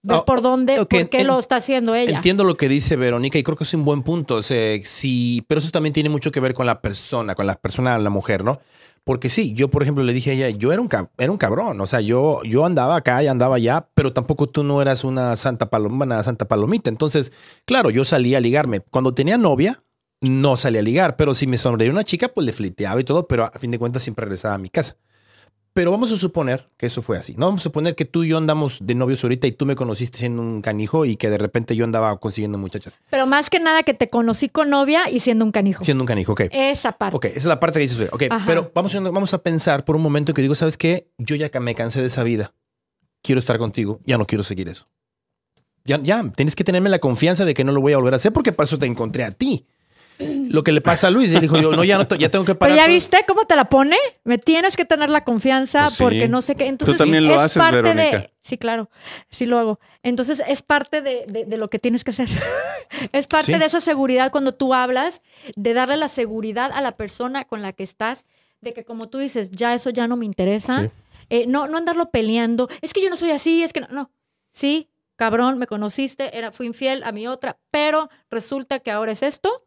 Ver Oh, por dónde, por qué en- lo está haciendo ella. Entiendo lo que dice Verónica y creo que es un buen punto. O sea, sí, pero eso también tiene mucho que ver con la persona, con la persona, la mujer, ¿no? Porque sí, yo por ejemplo le dije a ella, yo era un, era un cabrón, o sea, yo, yo andaba acá y andaba allá, pero tampoco tú no eras una santa paloma, una santa palomita. Entonces, claro, yo salía a ligarme. Cuando tenía novia, no salía a ligar, pero si me sonreía una chica, pues le fliteaba y todo, pero a fin de cuentas siempre regresaba a mi casa. Pero vamos a suponer que eso fue así. No vamos a suponer que tú y yo andamos de novios ahorita y tú me conociste siendo un canijo y que de repente yo andaba consiguiendo muchachas. Pero más que nada que te conocí con novia y siendo un canijo. Siendo un canijo, ok. Esa parte. Ok, esa es la parte que dices. Ok, Ajá. pero vamos, a- vamos a pensar por un momento que digo, ¿sabes qué? Yo ya me cansé de esa vida. Quiero estar contigo. Ya no quiero seguir eso. Ya, ya, tienes que tenerme la confianza de que no lo voy a volver a hacer porque para eso te encontré a ti. Lo que le pasa a Luis, él dijo, yo, no, ya, no, ya tengo que Pero parar. ya todo". viste cómo te la pone. Me tienes que tener la confianza Pues sí. porque no sé qué. Entonces, también lo es haces, parte Verónica. de. Sí, claro. Sí lo hago. Entonces, es parte de, de- de lo que tienes que hacer. es parte Sí. de esa seguridad cuando tú hablas, de darle la seguridad a la persona con la que estás, de que como tú dices, ya eso ya no me interesa. Sí. Eh, no, no andarlo peleando. Es que yo no soy así, es que no. no. Sí, cabrón, me conociste, era, fui infiel a mi otra, pero resulta que ahora es esto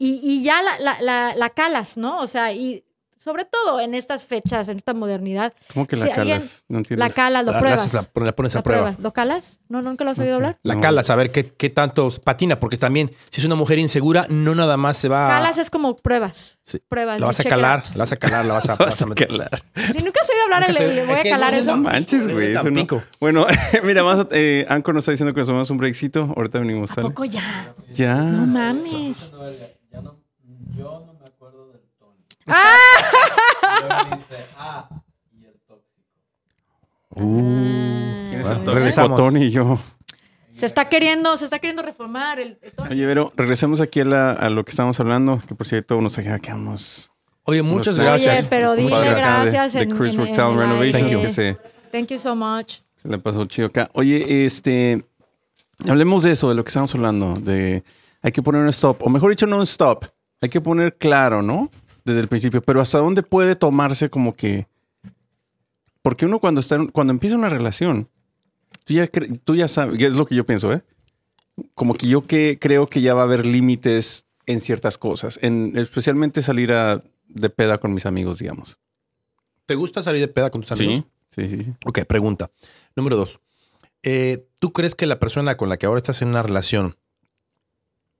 y, y ya la, la, la, la calas, ¿no? O sea, y sobre todo en estas fechas, en esta modernidad, ¿Cómo que la si alguien calas? No entiendo. la calas, lo pruebas. la- la pones a La prueba. pruebas. ¿Lo calas? ¿No, ¿Nunca lo has oído hablar? La No. cala, saber qué, qué tanto patina, porque también si es una mujer insegura, no nada más se va Calas es como pruebas. Sí. Pruebas. La vas a calar, la vas a calar, la vas a, Vas vas a a calar. Si nunca has oído hablar, le, le voy a calar no, eso. No manches, güey. eso no. Bueno, mira, a, eh, Anco nos está diciendo que nos tomamos un breakcito. Ahorita venimos, ¿A poco ya? Ya. No mames. Yo no me acuerdo del tono. ¡Ah! Yo dice, ah, y el tóxico. ¿Quién es el tóxico? regresamos. Tony y yo. Se está queriendo, se está queriendo reformar el, el tono. Oye, Vero, regresemos aquí a, la- a lo que estábamos hablando, que por cierto nos quedamos. Oye, muchas Oye, gracias. Oye, pero dile Muchas gracias gracias de, Chris en- en Renovations, que se, Thank you so much. se le pasó chido acá. Oye, este, hablemos de eso, de lo que estamos hablando, de hay que poner un stop, o mejor dicho, no un stop, hay que poner claro, ¿no? Desde el principio, pero hasta dónde puede tomarse como que, porque uno cuando está, en- cuando empieza una relación, tú ya, tú ya sabes, es lo que yo pienso, ¿eh? Como que yo que creo que ya va a haber límites en ciertas cosas, en especialmente salir a, de peda con mis amigos, digamos. ¿Te gusta salir de peda con tus amigos? Sí, sí, sí. Ok, pregunta. Número dos. Eh, ¿Tú crees que la persona con la que ahora estás en una relación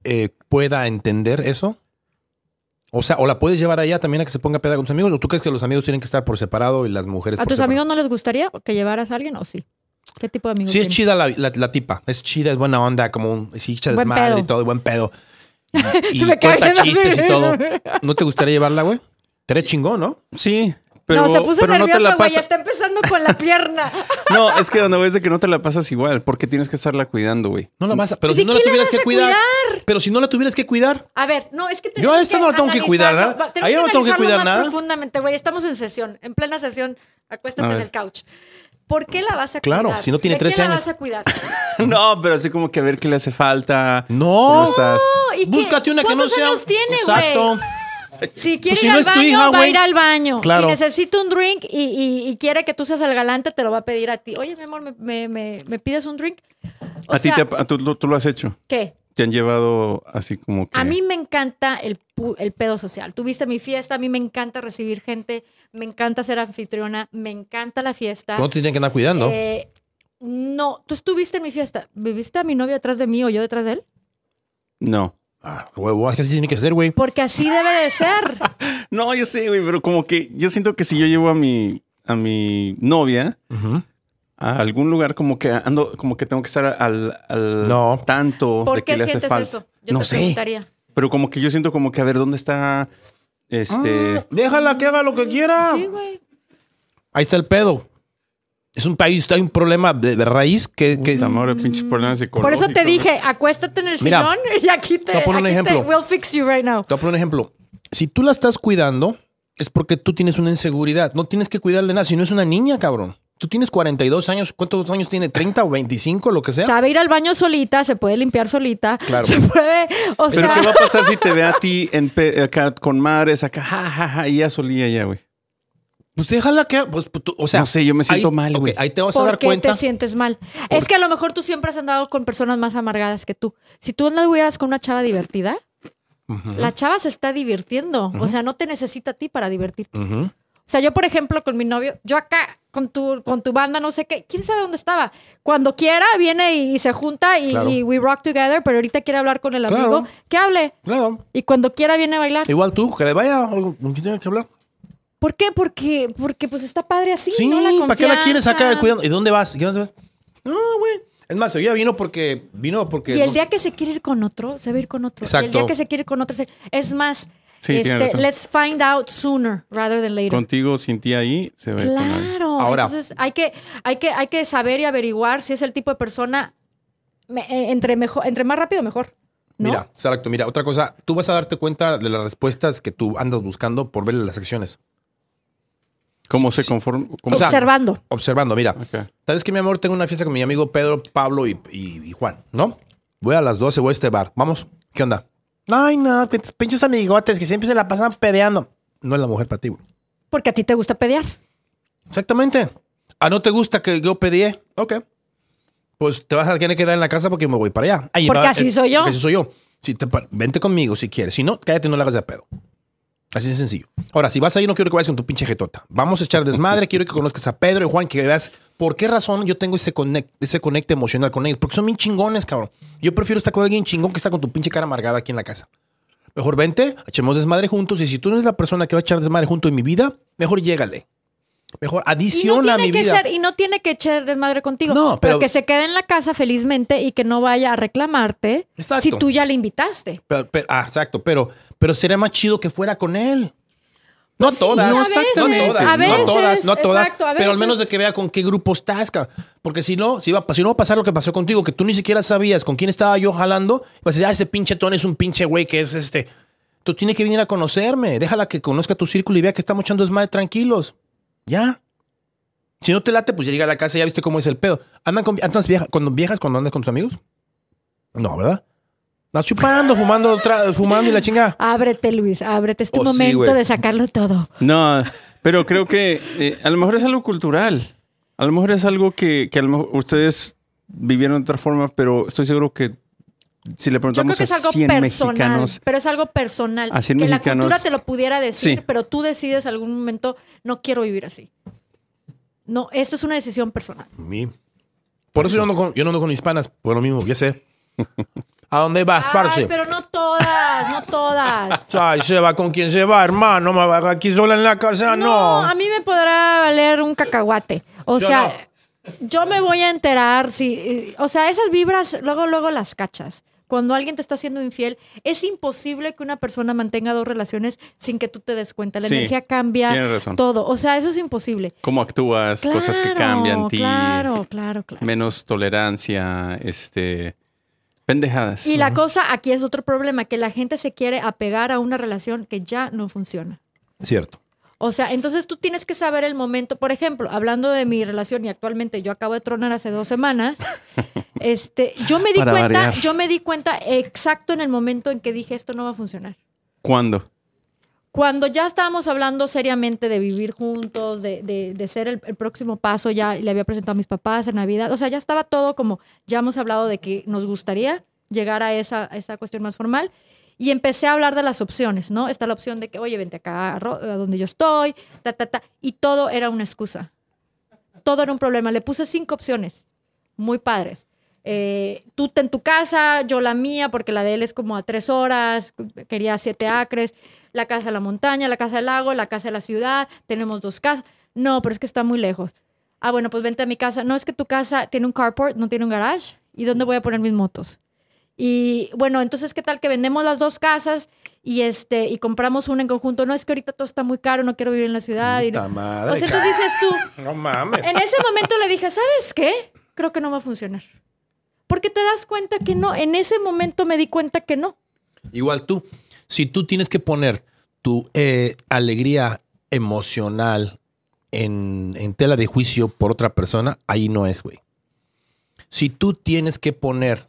eh, pueda entender eso? O sea, ¿o la puedes llevar allá también a que se ponga peda con tus amigos? ¿O tú crees que los amigos tienen que estar por separado y las mujeres ¿A por tus separado? amigos no les gustaría que llevaras a alguien o sí? ¿Qué tipo de amigos Sí, es chida la, la- la tipa. Es chida, es buena onda, como un sí, echa desmadre pedo. y todo, y buen pedo. Y, y Se me cuenta chistes y todo. ¿No te gustaría llevarla, güey? Te chingón, ¿no? Sí, Pero, no, se puso pero no nervioso, güey. pasa- Está empezando con la pierna. No, es que donde voy es de que no te la pasas igual, porque tienes que estarla cuidando, güey. No la vas a, pero ¿De si no la tuvieras que a cuidar, cuidar? Pero si no la tuvieras que cuidar. A ver, no, es que Yo a esta no la tengo que cuidar. ¿verdad? Va- tenemos A ella no tengo que cuidar nada. profundamente, güey. Estamos en sesión, en plena sesión. Acuéstate en el couch. ¿Por qué la vas a Claro, cuidar? si no tiene ¿De qué 13 la años. vas a cuidar? No, pero así como que a ver qué le hace falta. No. ¿Cómo estás? ¿y qué? Búscate una que no ¿Cuántos sea. años tiene, Exacto. Si quiere Pues si ir no al baño, hija, va a ir al baño. Claro. Si necesita un drink y, y- y quiere que tú seas el galante, te lo va a pedir a ti. Oye, mi amor, ¿me, me- me- me pides un drink? O a ti tú, lo has hecho. ¿qué? Te han llevado así como que. A mí me encanta el, el pedo social. Tuviste mi fiesta, a mí me encanta recibir gente, me encanta ser anfitriona, me encanta la fiesta. No te tienen que andar cuidando. Eh, no, tú estuviste en mi fiesta. ¿Viviste a mi novio atrás de mí o yo detrás de él? No. Ah, huevo, es que así tiene que ser, güey. Porque así debe de ser. No, yo sé, güey, pero como que yo siento que si yo llevo a mi, a mi novia a algún lugar, como que ando, como que tengo que estar al, al No. tanto ¿Por de que qué le hace falta. eso? Yo no te sé. preguntaría. Pero como que yo siento como que a ver dónde está este. Ah, déjala que haga lo que quiera. Sí, güey. Ahí está el pedo. Es un país, hay un problema de, de raíz que, que- Puta madre, pinches problemas Por eso te dije, acuéstate en el Mira, sillón y aquí te. te voy a poner un te- ejemplo. we'll fix you right now. Te voy a poner un ejemplo. Si tú la estás cuidando, es porque tú tienes una inseguridad. No tienes que cuidarle nada. Si no es una niña, cabrón. Tú tienes 42 años. ¿Cuántos años tiene? ¿30 o 25? Lo que sea. Sabe ir al baño solita, se puede limpiar solita. Claro. Se puede. O Pero sea, ¿qué va a pasar si te ve a ti en acá con madres, acá, ja, ja, ja, y ya solía ya, güey? Pues déjala que. Pues, pues, tú- o sea, No sé, yo me siento ahí- mal, güey. ahí te vas a ¿por dar qué cuenta. te sientes mal? Es que a lo mejor tú siempre has andado con personas más amargadas que tú. Si tú anduvieras con una chava divertida, la chava se está divirtiendo. O sea, no te necesita a ti para divertirte. O sea, yo, por ejemplo, con mi novio, yo acá con tu, con tu banda, no sé qué, quién sabe dónde estaba. Cuando quiera, viene y, se junta y, Claro. y we rock together, pero ahorita quiere hablar con el Claro. amigo, que hable. Claro. Y cuando quiera, viene a bailar. Igual tú, que le vaya. algo- ¿Con quién tiene que hablar? ¿Por qué? Porque, porque pues está padre así, Sí, ¿no? La ¿para qué la quieres sacar cuidando? ¿Y dónde vas? ¿Y dónde vas? No, güey. Es más, ella vino porque. Vino porque. Y el no- día que se quiere ir con otro, se va a ir con otro. Y el Exacto. día que se quiere ir con otro, se- es más, Sí, este, let's find out sooner rather than later. Contigo, sin ti ahí, se ve. Claro. Ahora- Entonces hay que, hay, que, hay que saber y averiguar si es el tipo de persona me- eh, entre, mejor, entre más rápido, mejor. ¿no? Mira, exacto. Mira, otra cosa. Tú vas a darte cuenta de las respuestas que tú andas buscando por verle las secciones. ¿Cómo se conforma? cómo O sea, Observando. Observando, mira. Ok. ¿Sabes que mi amor? Tengo una fiesta con mi amigo Pedro, Pablo y, y- y Juan, ¿no? Voy a las 12, voy a este bar. Vamos. ¿Qué onda? Ay, no, pinches amigotes que siempre se la pasan pedeando. No es la mujer para ti, güey. Porque a ti te gusta pelear. Exactamente. Ah, ¿no te gusta que yo pedí? Ok. Pues te vas a tener que quedar en la casa porque me voy para allá. Ahí Porque va- así eh, soy yo. así soy yo. Si te vente conmigo si quieres. Si no, cállate, no le hagas de pedo. Así de sencillo. Ahora, si vas ahí, no quiero que vayas con tu pinche jetota. Vamos a echar desmadre. quiero que conozcas a Pedro y Juan, que veas por qué razón yo tengo ese conect, ese conecte emocional con ellos. Porque son bien chingones, cabrón. Yo prefiero estar con alguien chingón que estar con tu pinche cara amargada aquí en la casa. Mejor vente, echemos desmadre juntos. Y si tú no eres la persona que va a echar desmadre junto en mi vida, mejor llégale. Mejor Y no adiciona a mi que vida. ser, y no tiene que echar desmadre contigo. No, pero, pero- que se quede en la casa felizmente y que no vaya a reclamarte Exacto. si tú ya le invitaste. Pero, pero- ah, exacto, pero, pero sería más chido que fuera con él. No Pues todas, a no veces, todas, a no todas, no todas, exacto, a pero al menos de que vea con qué grupo estás, porque si no, si va, si no va a pasar lo que pasó contigo, que tú ni siquiera sabías con quién estaba yo jalando, pues ya ese pinche Tony es un pinche güey que es este. Tú tienes que venir a conocerme, déjala que conozca tu círculo y vea que estamos echando desmadre tranquilos. Ya. Si no te late, pues ya llega a la casa, ya viste cómo es el pedo. ¿Andan con, andas vieja, cuando viajas cuando andas con tus amigos? No, ¿verdad? Estás chupando, fumando, tra- fumando y la chingada. Ábrete, Luis, ábrete. Es tu Oh, sí, momento güey. de sacarlo todo. No, pero creo que eh, a lo mejor es algo cultural. A lo mejor es algo que, que a lo mejor ustedes vivieron de otra forma, pero estoy seguro que si le Yo creo preguntamos que es a algo 100 personal, mexicanos, pero es algo personal. A 100 que la mexicanos- cultura te lo pudiera decir, Sí. pero tú decides algún momento, no quiero vivir así. No, esto es una decisión personal. Mi. Por eso yo no, con, yo no ando con hispanas, por lo mismo, ya sé. ¿A dónde vas, Ay, parce? pero no todas, no todas. Ay, se va con quien se va, hermano. Me va aquí sola en la casa, no. a mí me podrá valer un cacahuate. O Yo sea, yo me voy a enterar si, o sea, esas vibras luego luego las cachas. cuando alguien te está haciendo infiel, es imposible que una persona mantenga dos relaciones sin que tú te des cuenta. La Sí, energía cambia, razón. todo. O sea, eso es imposible. Cómo actúas, cosas que Claro, cambian ti. Claro, claro, claro. Menos tolerancia, este. Pendejadas. Y la cosa aquí es otro problema, que la gente se quiere apegar a una relación que ya no funciona. Cierto. O sea, entonces tú tienes que saber el momento. Por ejemplo, hablando de mi relación y actualmente yo acabo de tronar hace dos semanas, este, yo me di Para cuenta, variar. yo me di cuenta exacto en el momento en que dije esto no va a funcionar. ¿Cuándo? Cuando ya estábamos hablando seriamente de vivir juntos, de, de- ser el, próximo paso, ya le había presentado a mis papás en Navidad, o sea, ya estaba todo como, ya hemos hablado de que nos gustaría llegar a esa, a cuestión más formal. Y empecé a hablar de las opciones, ¿no? Está la opción de que, oye, vente acá a donde yo estoy, ta, ta, ta. Y todo era una excusa. Todo era un problema. Le puse cinco opciones, muy padres. Eh, tú en tu casa, yo la mía, porque la de él es como a tres horas, quería siete acres, la casa de la montaña, la casa del lago, la casa de la ciudad, tenemos dos casas. No, pero es que está muy lejos. Ah, bueno, pues vente a mi casa. No, es que tu casa tiene un carport, no tiene un garage. ¿Y dónde voy a poner mis motos? Y bueno, entonces, ¿qué tal que vendemos las dos casas y este y compramos una en conjunto? No, es que ahorita todo está muy caro, no quiero vivir en la ciudad. Y no- madre. O sea, entonces dices tú, No mames. en ese momento le dije, ¿sabes qué? Creo que no va a funcionar. Porque te das cuenta que no. En ese momento me di cuenta que no. Igual tú, si tú tienes que poner tu eh, alegría emocional en, en tela de juicio por otra persona, ahí no es, güey. Si tú tienes que poner,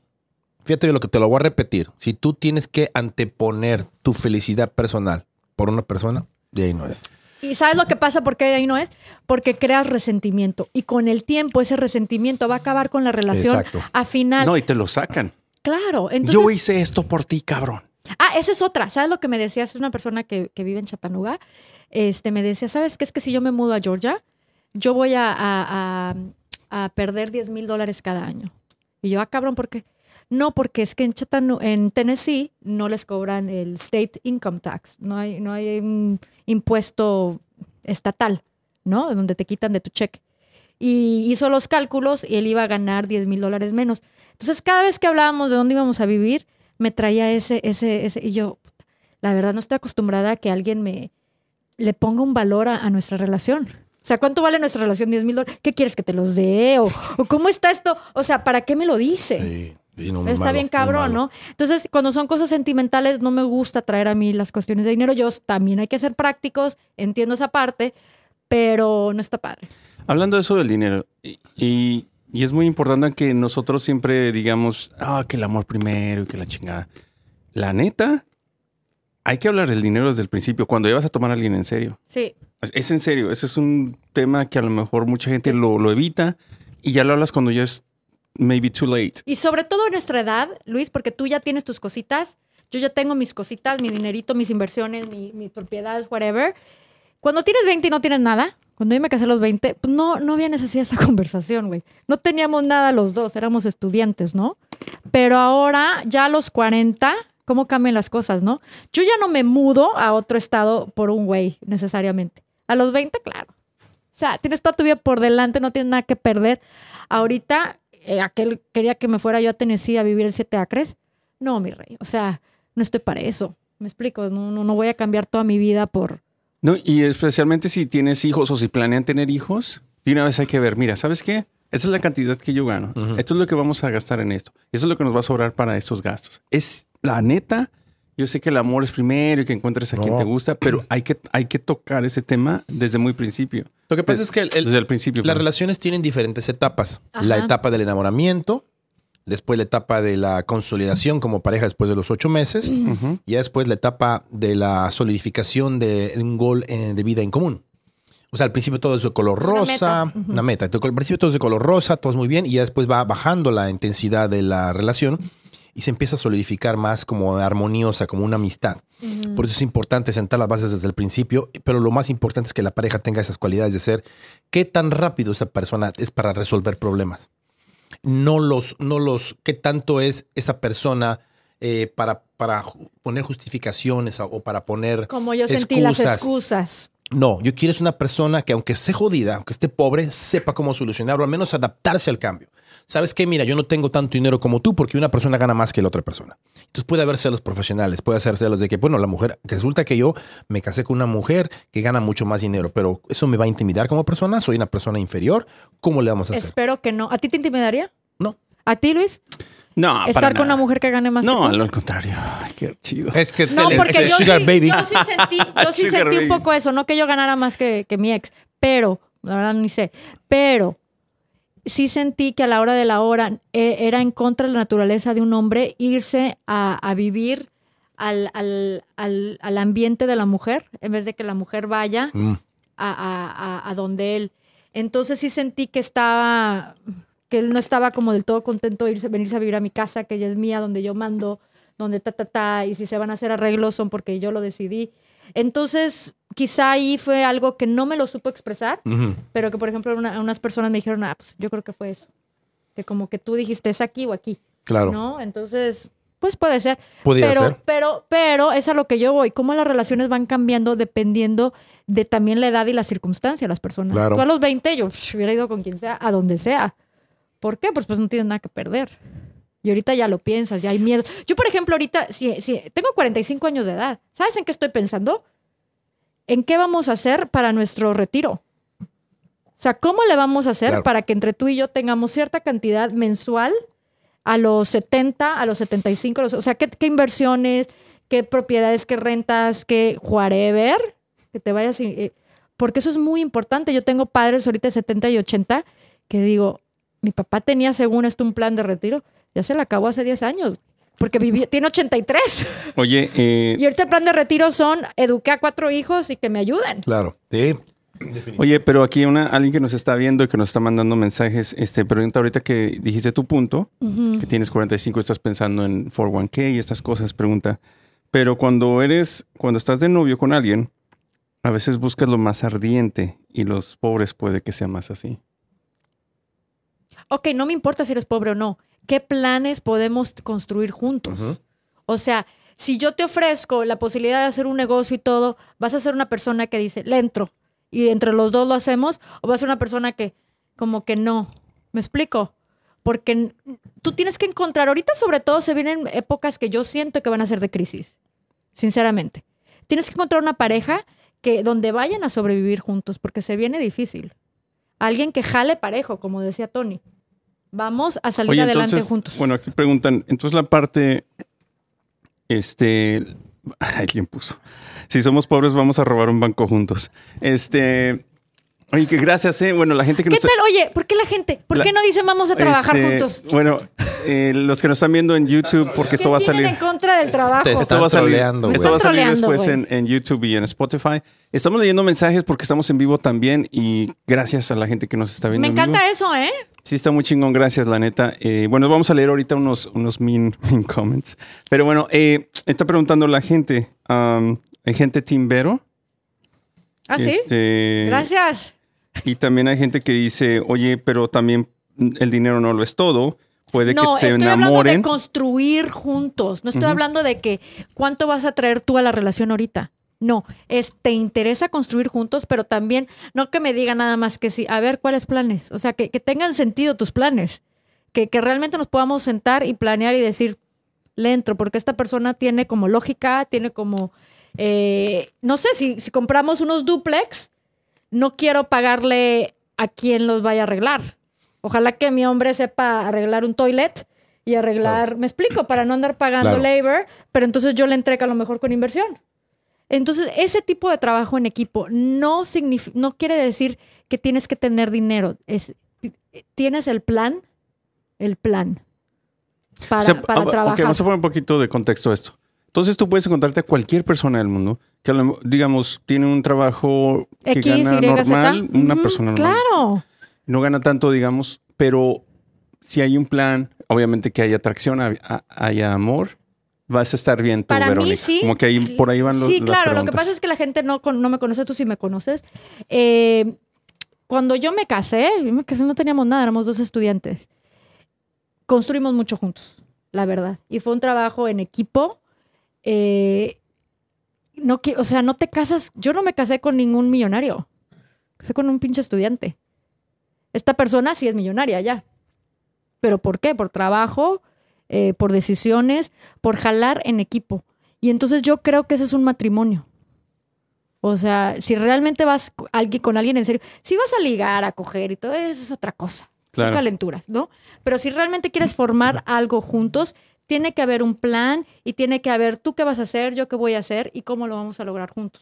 fíjate lo que te lo voy a repetir, si tú tienes que anteponer tu felicidad personal por una persona, de ahí no es. ¿Y sabes lo que pasa? ¿Por qué ahí no es? Porque creas resentimiento. Y con el tiempo ese resentimiento va a acabar con la relación. Exacto. A final. No, y te lo sacan. claro. Entonces, Yo hice esto por ti, cabrón. Ah, esa es otra. ¿Sabes lo que me decía? Es una persona que, que vive en Chattanooga. Este, me decía, ¿sabes qué? Es que si yo me mudo a Georgia, yo voy a, a- a- a perder 10 mil dólares cada año. Y yo, ah, cabrón, ¿por qué? No, porque es que en, Chattanu- en Tennessee no les cobran el state income tax. No hay, no hay un impuesto estatal, ¿no? Donde te quitan de tu cheque. Y hizo los cálculos y él iba a ganar 10 mil dólares menos. Entonces, cada vez que hablábamos de dónde íbamos a vivir, me traía ese, ese, ese. Y yo, la verdad, no estoy acostumbrada a que alguien me le ponga un valor a, a nuestra relación. O sea, ¿cuánto vale nuestra relación? 10 mil dólares. ¿Qué quieres que te los dé? O, o cómo está esto? O sea, ¿para qué me lo dice? Sí, sí, no, muy Está malo, bien cabrón. ¿no? Entonces, cuando son cosas sentimentales, no me gusta traer a mí las cuestiones de dinero. Yo también hay que ser prácticos, entiendo esa parte, pero no está padre. Hablando de eso del dinero, y, y- y es muy importante que nosotros siempre digamos, ah, que el amor primero y que la chingada. La neta, hay que hablar del dinero desde el principio, cuando ya vas a tomar a alguien en serio. Sí. Es, es en serio, ese es un tema que a lo mejor mucha gente lo, lo evita y ya lo hablas cuando ya es maybe too late. Y sobre todo en nuestra edad, Luis, porque tú ya tienes tus cositas, yo ya tengo mis cositas, mi dinerito, mis inversiones, mi- mis propiedades, whatever. Cuando tienes 20 y no tienes nada, cuando yo me casé a los 20, pues no, no había necesidad de esa conversación, güey. No teníamos nada los dos, éramos estudiantes, ¿no? Pero ahora, ya a los 40, ¿cómo cambian las cosas, no? Yo ya no me mudo a otro estado por un güey, necesariamente. A los 20, claro. O sea, tienes toda tu vida por delante, no tienes nada que perder. Ahorita, eh, aquel quería que me fuera yo a Tennessee a vivir en siete acres. No, mi rey. O sea, no estoy para eso. Me explico. No, no, no voy a cambiar toda mi vida por. No, y especialmente si tienes hijos o si planean tener hijos, de una vez hay que ver, mira, ¿sabes qué? Esta es la cantidad que yo gano. Ujú. Esto es lo que vamos a gastar en esto. Eso es lo que nos va a sobrar para estos gastos. Es la neta. Yo sé que el amor es primero y que encuentres a quien te gusta, pero hay que, hay que tocar ese tema desde muy principio. Lo que pasa es que el- el- desde el principio. Las relaciones tienen diferentes etapas. Ajá. La etapa del enamoramiento, después la etapa de la consolidación como pareja después de los ocho meses, Ujú. y ya después la etapa de la solidificación de un gol eh, de vida en común. O sea, al principio todo es de color Una rosa, meta. Ujú. una meta. Entonces, al principio todo es de color rosa, todo es muy bien, y ya después va bajando la intensidad de la relación y se empieza a solidificar más como armoniosa, como una amistad. Por eso es importante sentar las bases desde el principio, pero lo más importante es que la pareja tenga esas cualidades de ser qué tan rápido esa persona es para resolver problemas. No los, no los, qué tanto es esa persona eh, para, para poner justificaciones o, o para poner Como yo sentí las excusas. No, yo quiero es una persona que aunque esté jodida, aunque esté pobre, sepa cómo solucionarlo, al menos adaptarse al cambio. ¿Sabes qué? Mira, yo no tengo tanto dinero como tú porque una persona gana más que la otra persona. Entonces puede haber celos profesionales, puede haber celos de que, bueno, la mujer, resulta que yo me casé con una mujer que gana mucho más dinero, pero eso me va a intimidar como persona, soy una persona inferior, ¿cómo le vamos a hacer? Espero que no. ¿A ti te intimidaría? No. ¿A ti, Luis? No, para ¿Estar con nada. una mujer que gane más No, que tú? al contrario. Ay, qué chido. Es que No, porque yo sí, Sugar Baby. yo sí sentí, yo sí Sugar sentí un poco eso, no que yo ganara más que, que mi ex, pero, la verdad ni sé, pero sí sentí que a la hora de la hora eh, era en contra de la naturaleza de un hombre irse a, a vivir al, al- al- al ambiente de la mujer, en vez de que la mujer vaya Mm. a, a- a- a donde él. Entonces sí sentí que estaba, que él no estaba como del todo contento de irse, venirse a vivir a mi casa, que ella es mía, donde yo mando, donde ta, ta, ta, y si se van a hacer arreglos son porque yo lo decidí. Entonces, quizá ahí fue algo que no me lo supo expresar, Ujú. pero que, por ejemplo, una- unas personas me dijeron, ah, pues yo creo que fue eso. Que como que tú dijiste, es aquí o aquí, Claro. ¿no? Entonces, pues puede ser. Podría pero, ser. pero, pero es a lo que yo voy. Cómo las relaciones van cambiando dependiendo de también la edad y la circunstancia de las personas. Claro. Tú a los 20 yo hubiera ido con quien sea, a donde sea. ¿Por qué? Pues, pues no tienes nada que perder. Y ahorita ya lo piensas, ya hay miedo. Yo, por ejemplo, ahorita, si, si tengo 45 años de edad, ¿sabes en qué estoy pensando? ¿En qué vamos a hacer para nuestro retiro? O sea, ¿cómo le vamos a hacer Claro. para que entre tú y yo tengamos cierta cantidad mensual a los 70, a los 75? a los- o sea, ¿qué, qué inversiones, qué propiedades, qué rentas, qué whatever? Que te vayas... y- eh, porque eso es muy importante. Yo tengo padres ahorita de 70 y 80 que digo, mi papá tenía según esto un plan de retiro, ya se le acabó hace 10 años, porque vivió, tiene 83. Oye, eh, Y ahorita el plan de retiro son eduqué a cuatro hijos y que me ayuden. Claro. Sí. Oye, pero aquí una, alguien que nos está viendo y que nos está mandando mensajes, este, pregunta ahorita que dijiste tu punto, que tienes 45 y estás pensando en 401k y estas cosas, pregunta, pero cuando eres, cuando estás de novio con alguien, a veces buscas lo más ardiente y los pobres puede que sea más así. Ok, no me importa si eres pobre o no. ¿Qué planes podemos construir juntos? O sea, si yo te ofrezco la posibilidad de hacer un negocio y todo, vas a ser una persona que dice, le entro. Y entre los dos lo hacemos, o vas a ser una persona que como que no. ¿Me explico? Porque tú tienes que encontrar, ahorita sobre todo se vienen épocas que yo siento que van a ser de crisis, sinceramente. Tienes que encontrar una pareja que donde vayan a sobrevivir juntos, porque se viene difícil. Alguien que jale parejo, como decía Tony. Vamos a salir Oye, adelante entonces, juntos. bueno, aquí preguntan, entonces la parte, este, alguien puso, si somos pobres vamos a robar un banco juntos. Este, oye, que gracias, eh. Bueno, la gente que ¿Qué nos tal? Oye, ¿por qué la gente? ¿Por La- qué no dicen vamos a trabajar Este, juntos? Bueno, eh, los que nos están viendo en YouTube, porque esto ¿Qué va a salir. en contra del trabajo? Te Esto Están va a salir, troleando, esto va a salir después en, en YouTube y en Spotify. Estamos leyendo mensajes porque estamos en vivo también y gracias a la gente que nos está viendo. Me en vivo. encanta eso, ¿eh? Sí, está muy chingón, gracias, la neta. Eh, bueno, vamos a leer ahorita unos, unos mean, mean comments. Pero bueno, eh, está preguntando la gente. um, hay gente timbero. ¿Ah, sí? Este, Gracias. Y también hay gente que dice, oye, pero también el dinero no lo es todo. Puede No, que se estoy hablando de enamoren. construir juntos. No estoy hablando de que cuánto vas a traer tú a la relación ahorita. No, es te interesa construir juntos, pero también no que me diga nada más que sí. A ver, ¿cuáles planes? O sea, que, que tengan sentido tus planes. Que, que realmente nos podamos sentar y planear y decir, le entro, porque esta persona tiene como lógica, tiene como, eh, no sé, si, si compramos unos duplex, no quiero pagarle a quien los vaya a arreglar. Ojalá que mi hombre sepa arreglar un toilet y arreglar, me explico, para no andar pagando Claro. labor, pero entonces yo le entrego a lo mejor con inversión. Entonces, ese tipo de trabajo en equipo no, no quiere decir que tienes que tener dinero. Es, tienes el plan, el plan para, O sea, para ah, ok, trabajar. vamos a poner un poquito de contexto a esto. Entonces tú puedes encontrarte a cualquier persona del mundo que, digamos, tiene un trabajo que X, gana Y, Z. normal, una persona normal. Claro. No gana tanto, digamos, pero si hay un plan, obviamente que haya atracción, haya, amor, vas a estar bien tú, Para Verónica. mí sí. Como que ahí, por ahí van los, Sí, las claro. Lo que pasa es que la gente no, no me conoce, tú sí me conoces. Eh, cuando yo me casé, yo me casé, no teníamos nada, éramos dos estudiantes. Construimos mucho juntos, la verdad. Y fue un trabajo en equipo. Eh, no, o sea, no te casas. Yo no me casé con ningún millonario. Casé con un pinche estudiante. Esta persona sí es millonaria ya. ¿Pero por qué? Por trabajo, eh, por decisiones, por jalar en equipo. Y entonces yo creo que ese es un matrimonio. O sea, si realmente vas alguien- con alguien en serio, si vas a ligar, a coger y todo, eso es otra cosa. Son calenturas, ¿no? Pero si realmente quieres formar algo juntos, tiene que haber un plan y tiene que haber tú qué vas a hacer, yo qué voy a hacer y cómo lo vamos a lograr juntos,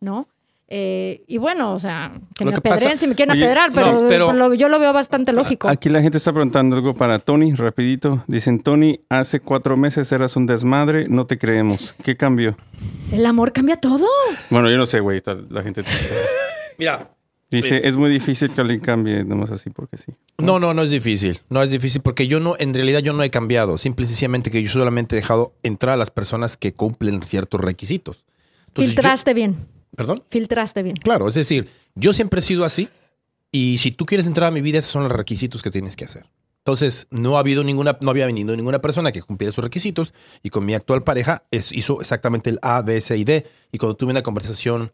¿no? Eh, y bueno, o sea, que Lo me que pasa- si me quieren Oye, apedrear, no, pero, pero- pero lo- yo lo veo bastante lógico. Aquí la gente está preguntando algo para Tony, rapidito. Dicen, Tony, hace cuatro meses eras un desmadre, no te creemos. ¿Qué cambió? El amor cambia todo. Bueno, yo no sé, güey. La gente Mira, dice, es muy difícil que alguien cambie, nomás así porque sí. No, no, no es difícil. No es difícil porque yo no, en realidad yo no he cambiado. Simple y sencillamente que yo solamente he dejado entrar a las personas que cumplen ciertos requisitos. Entonces, yo- Filtraste bien, Perdón. filtraste bien. Claro, es decir, yo siempre he sido así y si tú quieres entrar a mi vida, esos son los requisitos que tienes que hacer. Entonces, no ha habido ninguna, no había venido ninguna persona que cumpliera esos requisitos y con mi actual pareja es- hizo exactamente el A, B, C y D. Y cuando tuve una conversación,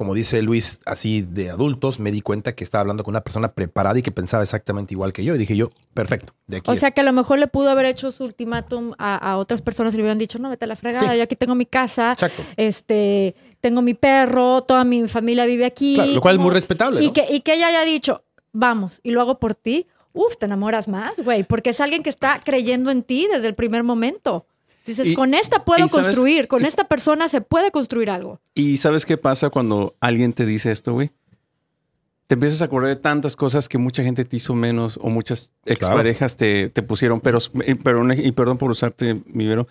como dice Luis, así de adultos, me di cuenta que estaba hablando con una persona preparada y que pensaba exactamente igual que yo. Y dije yo, perfecto, de aquí. O es. sea que a lo mejor le pudo haber hecho su ultimátum a, a otras personas y le hubieran dicho, no, vete a la fregada, Sí. yo aquí tengo mi casa, Exacto. este, tengo mi perro, toda mi familia vive aquí. Claro, lo cual es muy respetable, Y, ¿no? que, y que ella haya dicho, vamos, y lo hago por ti, uf, te enamoras más, güey, porque es alguien que está creyendo en ti desde el primer momento. Dices, Y- con esta puedo sabes- construir, con esta persona se puede construir algo. ¿Y sabes qué pasa cuando alguien te dice esto, güey? Te empiezas a acordar de tantas cosas que mucha gente te hizo menos o muchas exparejas te, te pusieron peros. Y perdón, y perdón por usarte, mi Vero.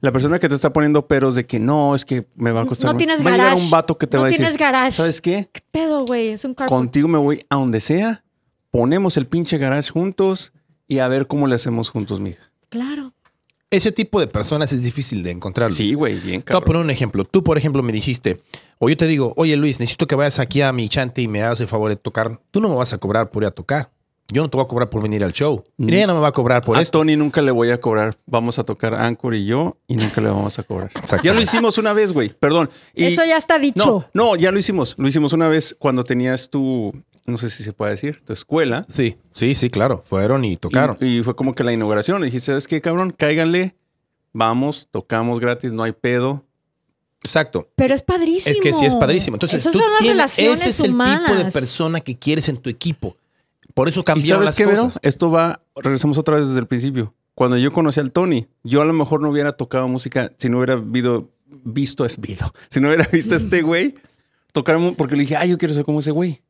La persona que te está poniendo peros de que no, es que me va a costar. No tienes va a llegar garage. un vato que te No va a decir. tienes garage. ¿Sabes qué? ¿Qué pedo, güey? Es un. Contigo me voy a donde sea, ponemos el pinche garage juntos y a ver cómo le hacemos juntos, mija. Claro. Ese tipo de personas es difícil de encontrar. Luis. Sí, güey, bien Te voy a cabrón. poner un ejemplo. Tú, por ejemplo, me dijiste, o yo te digo, oye Luis, necesito que vayas aquí a mi chante y me hagas el favor de tocar. Tú no me vas a cobrar por ir a tocar. Yo no te voy a cobrar por venir al show. Mm. Y ella no me va a cobrar por a esto. Tony nunca le voy a cobrar. Vamos a tocar Anchor y yo y nunca le vamos a cobrar. Exacto. Ya lo hicimos una vez, güey. Perdón. Y- Eso ya está dicho. No, no, ya lo hicimos. Lo hicimos una vez cuando tenías tu, no sé si se puede decir, tu escuela. Sí, sí, sí, claro. Fueron y tocaron. Y, y fue como que la inauguración. Le dijiste, ¿sabes qué, cabrón? Cáiganle. Vamos, tocamos gratis, no hay pedo. Exacto. Pero es padrísimo. Es que sí es padrísimo. Entonces, Esas tú son las tienes- relaciones ese es el tipo de persona que quieres en tu equipo. Por eso ¿Y cambiaron sabes las qué, Vero? cosas. Esto va, regresamos otra vez desde el principio. Cuando yo conocí al Tony, yo a lo mejor no hubiera tocado música si no hubiera visto, visto, es visto, si no hubiera visto a este güey tocar, porque le dije, ay, yo quiero ser como ese güey.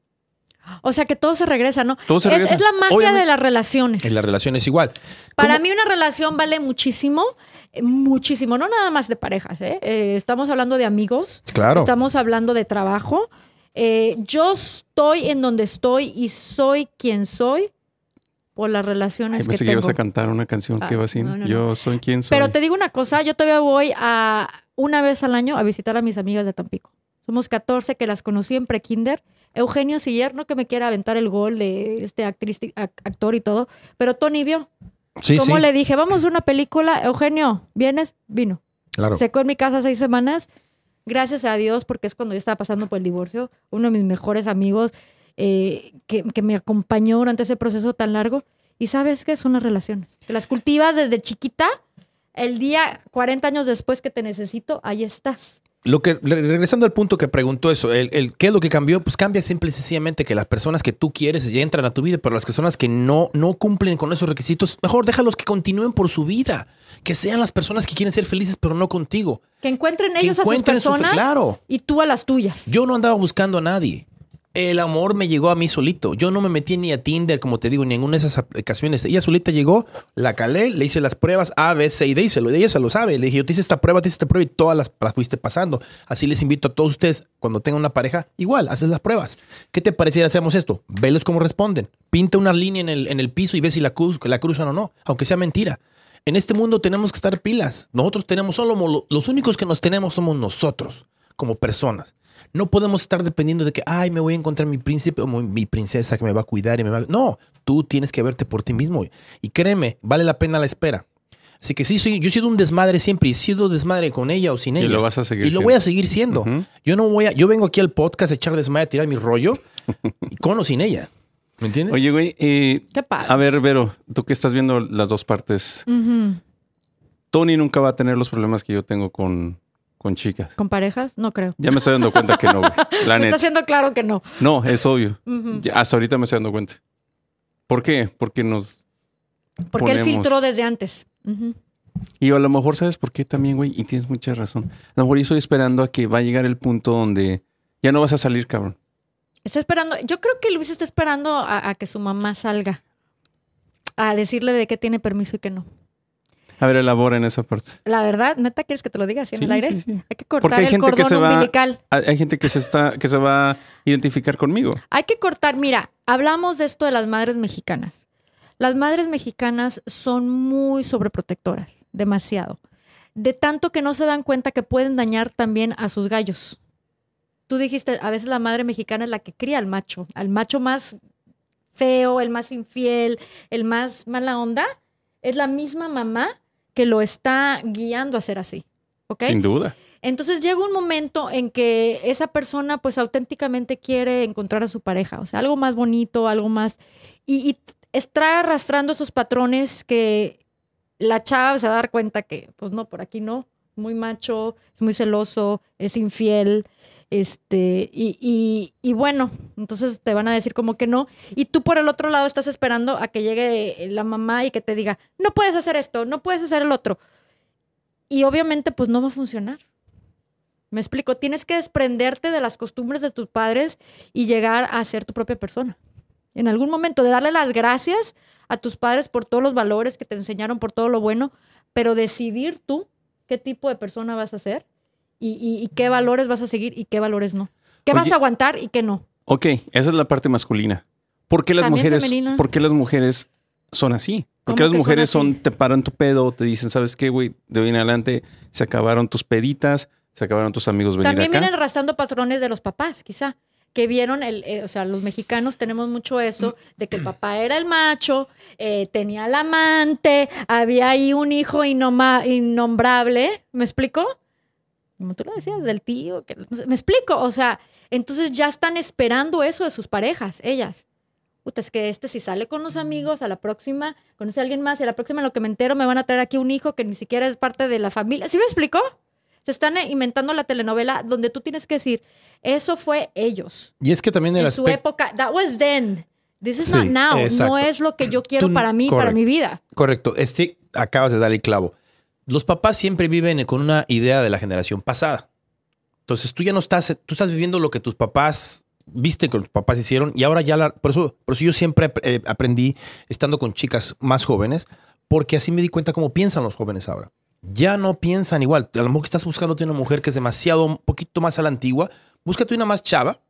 O sea que todo se regresa, ¿no? Todo se es, regresa. es la magia Obviamente. de las relaciones. En la relación es igual. Para ¿Cómo- mí una relación vale muchísimo, eh, muchísimo, no nada más de parejas, ¿eh? Eh, estamos hablando de amigos, Claro. estamos hablando de trabajo. Eh, yo estoy en donde estoy y soy quien soy por las relaciones Ay, que pensé que ibas tengo. a cantar una canción Ah, que va así. no, no, yo no. soy quien soy. Pero te digo una cosa, yo todavía voy a una vez al año a visitar a mis amigas de Tampico. Somos 14 que las conocí en prekinder. Eugenio Siller, no que me quiera aventar el gol de este actriz, ac- actor y todo, pero Tony vio. Sí, Como sí. le dije, vamos a una película, Eugenio, ¿vienes? Vino. Claro. Se quedó en mi casa seis semanas. Gracias a Dios, porque es cuando yo estaba pasando por el divorcio. Uno de mis mejores amigos eh, que, que me acompañó durante ese proceso tan largo. Y sabes qué son las relaciones. Que las cultivas desde chiquita. El día 40 años después que te necesito, ahí estás. Lo que, re- regresando al punto que preguntó eso, el, el- ¿qué es lo que cambió? Pues cambia simple y sencillamente que las personas que tú quieres ya entran a tu vida, pero las personas que no, no cumplen con esos requisitos, mejor déjalos que continúen por su vida. Que sean las personas que quieren ser felices, pero no contigo. Que encuentren Que ellos encuentren a su sus personas claro. y tú a las tuyas. Yo no andaba buscando a nadie. El amor me llegó a mí solito. Yo no me metí ni a Tinder, como te digo, ni en ninguna de esas aplicaciones. Ella solita llegó, la calé, le hice las pruebas A, B, C y D, y se lo, ella se lo sabe. Le dije, yo te hice esta prueba, te hice esta prueba y todas las, las fuiste pasando. Así les invito a todos ustedes, cuando tengan una pareja, igual, haces las pruebas. ¿Qué te parece si hacemos esto? Velos cómo responden. Pinta una línea en el, en el piso y ve si la, cruz, la cruzan o no, aunque sea mentira. En este mundo tenemos que estar pilas. Nosotros tenemos solo, los únicos que nos tenemos somos nosotros, como personas. No podemos estar dependiendo de que, ay, me voy a encontrar mi príncipe o mi- princesa que me va a cuidar y me va a... No, tú tienes que verte por ti mismo. Y créeme, vale la pena la espera. Así que sí, soy, yo he sido un desmadre siempre y he sido desmadre con ella o sin Y ella. lo vas a seguir Y lo siendo. voy a seguir siendo. Yo no voy a... Yo vengo aquí al podcast a echar desmadre, a tirar mi rollo, y con o sin ella. ¿Me entiendes? Oye, güey, eh, Qué padre. a ver, Vero, tú que estás viendo las dos partes. Tony nunca va a tener los problemas que yo tengo con, con chicas. ¿Con parejas? No creo. Ya me estoy dando cuenta que no, güey. La Me está neta. haciendo claro que no. No, es obvio. Ya, hasta ahorita me estoy dando cuenta. ¿Por qué? Porque nos... Porque él ponemos- filtró desde antes. Y a lo mejor, ¿sabes por qué también, güey? Y tienes mucha razón. A lo mejor yo estoy esperando a que va a llegar el punto donde ya no vas a salir, cabrón. Está esperando. Yo creo que Luis está esperando a, a que su mamá salga. A decirle de qué tiene permiso y qué no. A ver, elabora en esa parte. La verdad, neta, ¿quieres que te lo diga así en Sí, el aire? sí, sí. Hay que cortar Porque hay el gente que cordón va- umbilical. Hay hay gente que se está, que se va a identificar conmigo. Hay que cortar. Mira, hablamos de esto de las madres mexicanas. Las madres mexicanas son muy sobreprotectoras, demasiado. De tanto que no se dan cuenta que pueden dañar también a sus gallos. Tú dijiste, a veces la madre mexicana es la que cría al macho, al macho más feo, el más infiel, el más mala onda. Es la misma mamá que lo está guiando a ser así. ¿Ok? Sin duda. Entonces llega un momento en que esa persona pues auténticamente quiere encontrar a su pareja, o sea, algo más bonito, algo más... Y, y está arrastrando esos patrones que la chava se va a dar cuenta que pues no, por aquí no, muy macho, es muy celoso, es infiel, este, y, y- y bueno, entonces te van a decir como que no, y tú por el otro lado estás esperando a que llegue la mamá y que te diga, no puedes hacer esto, no puedes hacer el otro. Y obviamente pues no va a funcionar. Me explico, tienes que desprenderte de las costumbres de tus padres y llegar a ser tu propia persona. En algún momento de darle las gracias a tus padres por todos los valores que te enseñaron, por todo lo bueno, pero decidir tú qué tipo de persona vas a ser y, y- y qué valores vas a seguir y qué valores no. ¿Qué vas a aguantar y qué no? Ok, esa es la parte masculina. ¿Por qué las También mujeres, femenina. ¿por qué las mujeres son así? ¿Por qué ¿Cómo las son mujeres son, te paran tu pedo, te dicen, ¿sabes qué, güey? De hoy en adelante se acabaron tus peditas, se acabaron tus amigos venir También acá. vienen arrastrando patrones de los papás, quizá, que vieron, el, eh, o sea, los mexicanos tenemos mucho eso, de que el papá era el macho, eh, tenía el amante, había ahí un hijo innombrable, ¿me explico? Como tú lo decías, del tío, que, no sé, me explico, o sea, entonces ya están esperando eso de sus parejas, ellas. Puta, es que este si sale con los amigos, a la próxima conoce a alguien más y a la próxima lo que me entero me van a traer aquí un hijo que ni siquiera es parte de la familia. ¿Sí me explicó? Se están inventando la telenovela donde tú tienes que decir, eso fue ellos. Y es que también En su época, that was then. This is Sí, not now. exacto. No es lo que yo quiero Tú- para mí, para correcto. mi vida. Correcto. Este, acabas de dar el clavo. Los papás siempre viven con una idea de la generación pasada. Entonces tú ya no estás, tú estás viviendo lo que tus papás viste que tus papás hicieron y ahora ya la, por eso, por eso yo siempre eh, aprendí estando con chicas más jóvenes porque así me di cuenta cómo piensan los jóvenes ahora. Ya no piensan igual. A lo mejor estás buscando una mujer que es demasiado, un poquito más a la antigua, búscate una más chava,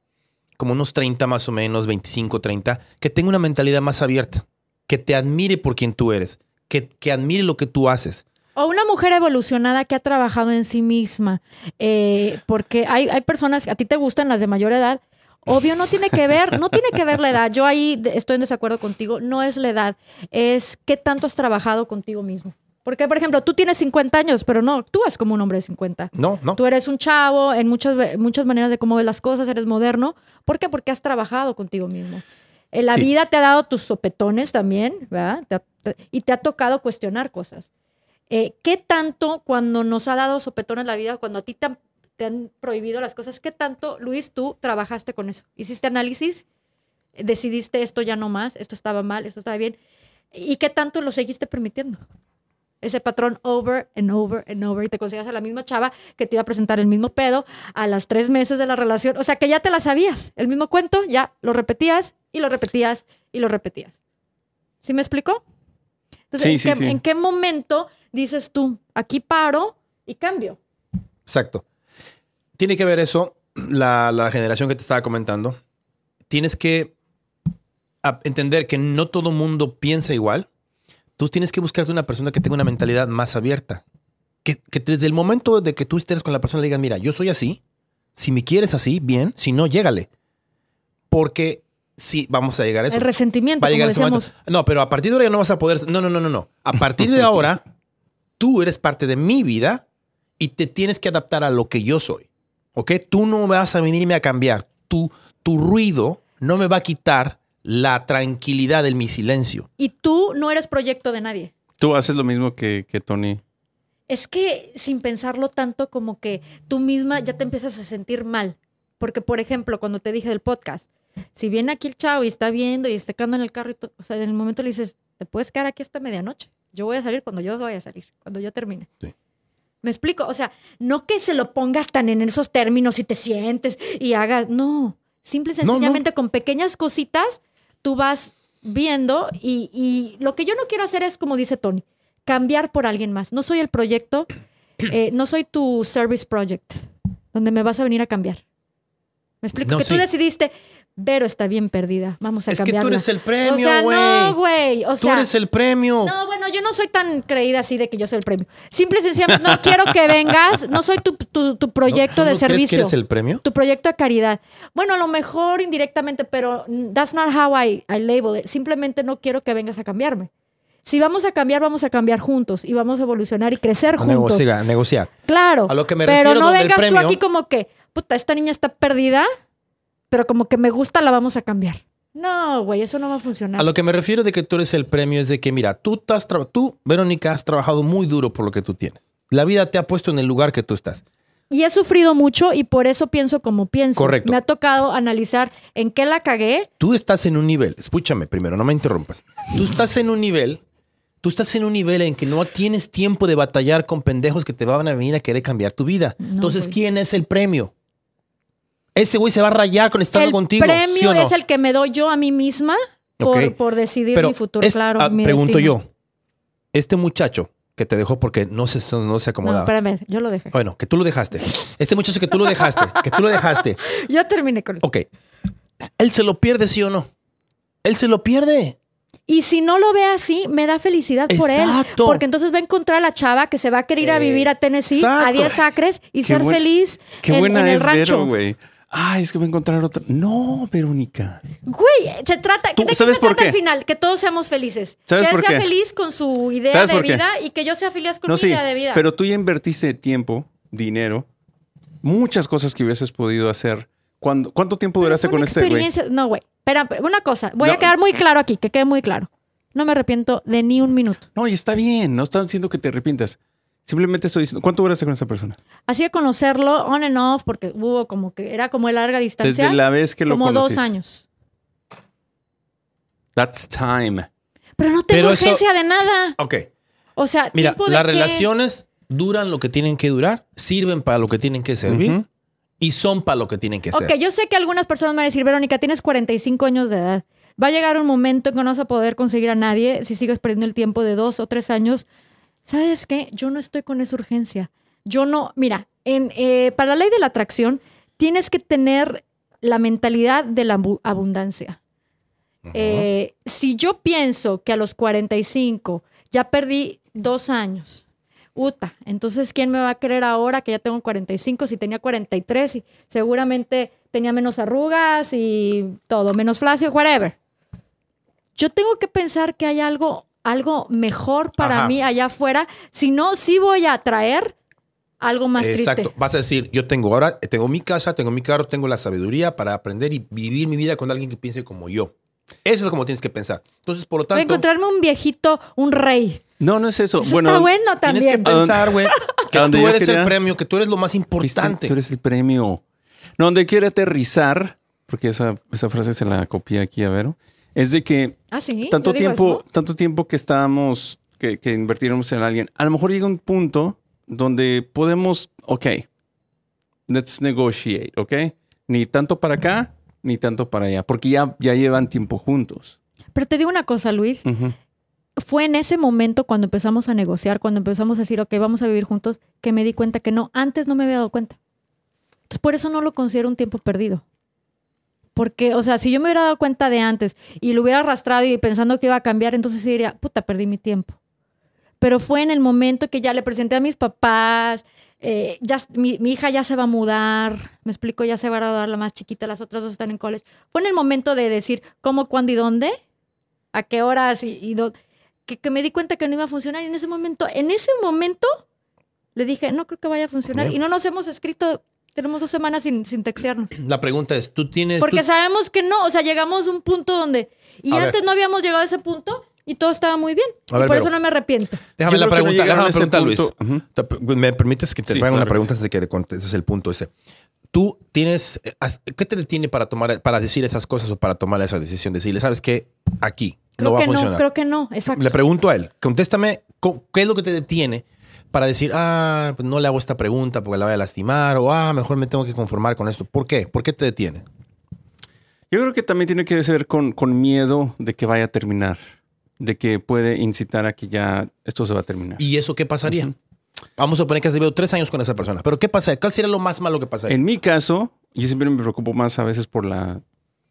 como unos 30 más o menos, 25, 30, que tenga una mentalidad más abierta, que te admire por quien tú eres, que, que admire lo que tú haces. O una mujer evolucionada que ha trabajado en sí misma. Eh, porque hay, hay personas, a ti te gustan las de mayor edad. Obvio, no tiene que ver, no tiene que ver la edad. Yo ahí estoy en desacuerdo contigo. No es la edad, es qué tanto has trabajado contigo mismo. Porque, por ejemplo, tú tienes 50 años, pero no, tú es como un hombre de 50. No, no. Tú eres un chavo en muchas, muchas maneras de cómo ves las cosas, eres moderno. ¿Por qué? Porque has trabajado contigo mismo. En la Sí. vida te ha dado tus sopetones también, ¿verdad? Te ha- te- y te ha tocado cuestionar cosas. Eh, ¿Qué tanto cuando nos ha dado sopetones la vida, cuando a ti te han, prohibido las cosas, qué tanto, Luis, tú trabajaste con eso? ¿Hiciste análisis? ¿Decidiste esto ya no más? ¿Esto estaba mal? ¿Esto estaba bien? ¿Y qué tanto lo seguiste permitiendo? ese patrón over and over and over y te conseguías a la misma chava que te iba a presentar el mismo pedo a las tres meses de la relación. O sea, que ya te la sabías. El mismo cuento, ya lo repetías y lo repetías y lo repetías. ¿Sí me explicó? Entonces, Sí, ¿en, sí, qué, sí. en qué momento dices tú, aquí paro y cambio? Exacto. Tiene que ver eso, la, la generación que te estaba comentando. Tienes que entender que no todo mundo piensa igual. Tú tienes que buscarte una persona que tenga una mentalidad más abierta. Que, que desde el momento de que tú estés con la persona le digas, mira, yo soy así. Si me quieres así, bien. Si no, llégale. Porque sí, vamos a llegar a eso. El resentimiento, Va a llegar como ese momento. No, pero a partir de ahora ya no vas a poder. No, no, no, no, no. A partir de ahora, tú eres parte de mi vida y te tienes que adaptar a lo que yo soy. ¿Ok? Tú no vas a venirme a cambiar. Tu, tu ruido no me va a quitar la tranquilidad de mi silencio. Y tú no eres proyecto de nadie. Tú haces lo mismo que, que Tony. Es que sin pensarlo tanto como que tú misma ya te empiezas a sentir mal. Porque, por ejemplo, cuando te dije del podcast, si viene aquí el chavo y está viendo y está quedando en el carro, y o sea, en el momento le dices, te puedes quedar aquí hasta medianoche. Yo voy a salir cuando yo vaya a salir, cuando yo termine. Sí. Me explico, o sea, no que se lo pongas tan en esos términos y te sientes y hagas, no, simple y No, no. sencillamente con pequeñas cositas tú vas viendo y, y lo que yo no quiero hacer es, como dice Tony, cambiar por alguien más. No soy el proyecto, eh, no soy tu service project, donde me vas a venir a cambiar. Me explico No, que sí. tú decidiste, Vero está bien perdida, vamos a Es que cambiarla. tú eres el premio, O sea, güey. no, güey, o Tú eres el premio. no, bueno, yo no soy tan creída así de que yo soy el premio. Simple y sencillamente, no quiero que vengas, no soy tu, tu- tu ¿No- proyecto tú de no crees que servicio. eres el premio? Tu proyecto de caridad. Bueno, a lo mejor indirectamente, pero that's not how I, I label it. Simplemente no quiero que vengas a cambiarme. Si vamos a cambiar, vamos a cambiar juntos y vamos a evolucionar y crecer juntos. Negociar, negociar. Claro. A lo que me pero refiero no donde el vengas premio- tú aquí como que, puta, esta niña está perdida, pero como que me gusta, la vamos a cambiar. No, güey, eso no va a funcionar. A lo que me refiero de que tú eres el premio es de que, mira, tú, tú, Verónica, has trabajado muy duro por lo que tú tienes. La vida te ha puesto en el lugar que tú estás. Y he sufrido mucho y por eso pienso como pienso. Correcto. Me ha tocado analizar en qué la cagué. Tú estás en un nivel, escúchame primero, no me interrumpas. Tú estás en un nivel, tú estás en un nivel en que no tienes tiempo de batallar con pendejos que te van a venir a querer cambiar tu vida. No, Entonces, güey. ¿quién es el premio? Ese güey se va a rayar con estando el contigo. premio ¿sí o no? es el que me doy yo a mí misma por, decidir Pero mi futuro, es- claro. ah, mi pregunto destino. yo, este muchacho que te dejó porque no se, no se No, acomodaba. espérame, yo lo dejé. bueno, que tú lo dejaste. Este muchacho que tú lo dejaste, que tú lo dejaste. Yo terminé con él. Ok. ¿Él se lo pierde, sí o no? Él se lo pierde. Y si no lo ve así, me da felicidad por él. Exacto. Porque entonces va a encontrar a la chava que se va a querer ir a vivir a Tennessee Exacto. a 10 acres y Qué ser buen- feliz Qué en, buena en el es rancho. Vero, güey. Ay, es que voy a encontrar otra. No, Verónica. Güey, se trata, ¿Tú ¿de qué sabes se por trata qué? al final? Que todos seamos felices. ¿Sabes que él por sea qué? feliz con su idea ¿Sabes de por qué? vida y que yo sea feliz con No, mi sí. idea de vida. Pero tú ya invertiste tiempo, dinero, muchas cosas que hubieses podido hacer. ¿Cuándo, ¿Cuánto tiempo Pero duraste fue con una este güey? experiencia- No, güey. Espera, una cosa. Voy a quedar muy claro aquí, que quede muy claro. No me arrepiento de ni un minuto. No, y está bien. No están diciendo que te arrepientas. Simplemente estoy diciendo, ¿cuánto duraste con esa persona? Así de conocerlo on and off, porque hubo como que era como de larga distancia. Desde la vez que lo como conociste. dos años. That's time. Pero no tengo Pero eso- urgencia de nada. Ok. O sea, Mira, tiempo de las relaciones duran lo que tienen que durar, sirven para lo que tienen que servir Ujú. y son para lo que tienen que ser. Ok, yo sé que algunas personas me van a decir, Verónica, tienes 45 años de edad. Va a llegar un momento en que no vas a poder conseguir a nadie si sigues perdiendo el tiempo de dos o tres años. ¿Sabes qué? Yo no estoy con esa urgencia. Yo no, mira, en, eh, para la ley de la atracción tienes que tener la mentalidad de la abu- abundancia. Eh, si yo pienso que a los 45 ya perdí dos años, Uta, entonces ¿quién me va a creer ahora que ya tengo 45 si tenía 43 y seguramente tenía menos arrugas y todo, menos flácido, whatever? Yo tengo que pensar que hay algo, algo mejor para Ajá. mí allá afuera, si no, sí voy a traer algo más Exacto. triste. Vas a decir, yo tengo ahora, tengo mi casa, tengo mi carro, tengo la sabiduría para aprender y vivir mi vida con alguien que piense como yo. Eso es como tienes que pensar. Entonces, por lo Voy a tanto, encontrarme un viejito, un rey. No, no es eso. Eso bueno, está bueno tienes que también. pensar, güey, que tú eres quería- el premio, que tú eres lo más importante. Tú eres el premio. No, donde quiere aterrizar, porque esa, esa frase se la copié aquí a Vero, es de que Ah, sí. tanto tiempo, eso. tanto tiempo que estábamos, que, que invertiéramos en alguien, a lo mejor llega un punto donde podemos, ok, let's negotiate, ok, ni tanto para acá, ni tanto para allá, porque ya, ya llevan tiempo juntos. Pero te digo una cosa, Luis. Fue en ese momento cuando empezamos a negociar, cuando empezamos a decir, ok, vamos a vivir juntos, que me di cuenta que no, antes no me había dado cuenta. Entonces, por eso no lo considero un tiempo perdido. Porque, o sea, si yo me hubiera dado cuenta de antes y lo hubiera arrastrado y pensando que iba a cambiar, entonces sí diría, puta, perdí mi tiempo. Pero fue en el momento que ya le presenté a mis papás, eh, ya, mi, mi hija ya se va a mudar, me explico, ya se va a graduar la más chiquita, las otras dos están en college. Fue en el momento de decir cómo, cuándo y dónde, a qué horas y, y dó- que, que me di cuenta que no iba a funcionar. Y en ese momento, en ese momento, le dije, no creo que vaya a funcionar. Bien. Y no nos hemos escrito Tenemos dos semanas sin, sin textearnos. La pregunta es, ¿tú tienes... Porque tú- sabemos que no, o sea, llegamos a un punto donde... Y A ver. antes no habíamos llegado a ese punto y todo estaba muy bien. A y ver, por pero- eso no me arrepiento. Déjame Yo la no pregunta, déjame a ese preguntar, Luis. Ujú. Te- ¿Me permites que te Sí, haga una claro. pregunta antes de que te contestes el punto ese? Tú tienes, eh, ¿qué te detiene para tomar, para decir esas cosas o para tomar esa decisión? Decirle, ¿sabes qué? Aquí Creo no va a que no, funcionar. creo que no, exacto. Le pregunto a él, contéstame, co- ¿qué es lo que te detiene para decir, ah, pues no le hago esta pregunta porque la voy a lastimar o ah, mejor me tengo que conformar con esto? ¿Por qué? ¿Por qué te detiene? Yo creo que también tiene que ver con, con miedo de que vaya a terminar, de que puede incitar a que ya esto se va a terminar. ¿Y eso qué pasaría? Vamos a suponer que has vivido tres años con esa persona, pero ¿qué pasa? ¿Cuál sería lo más malo que pasaría? En mi caso, yo siempre me preocupo más a veces por la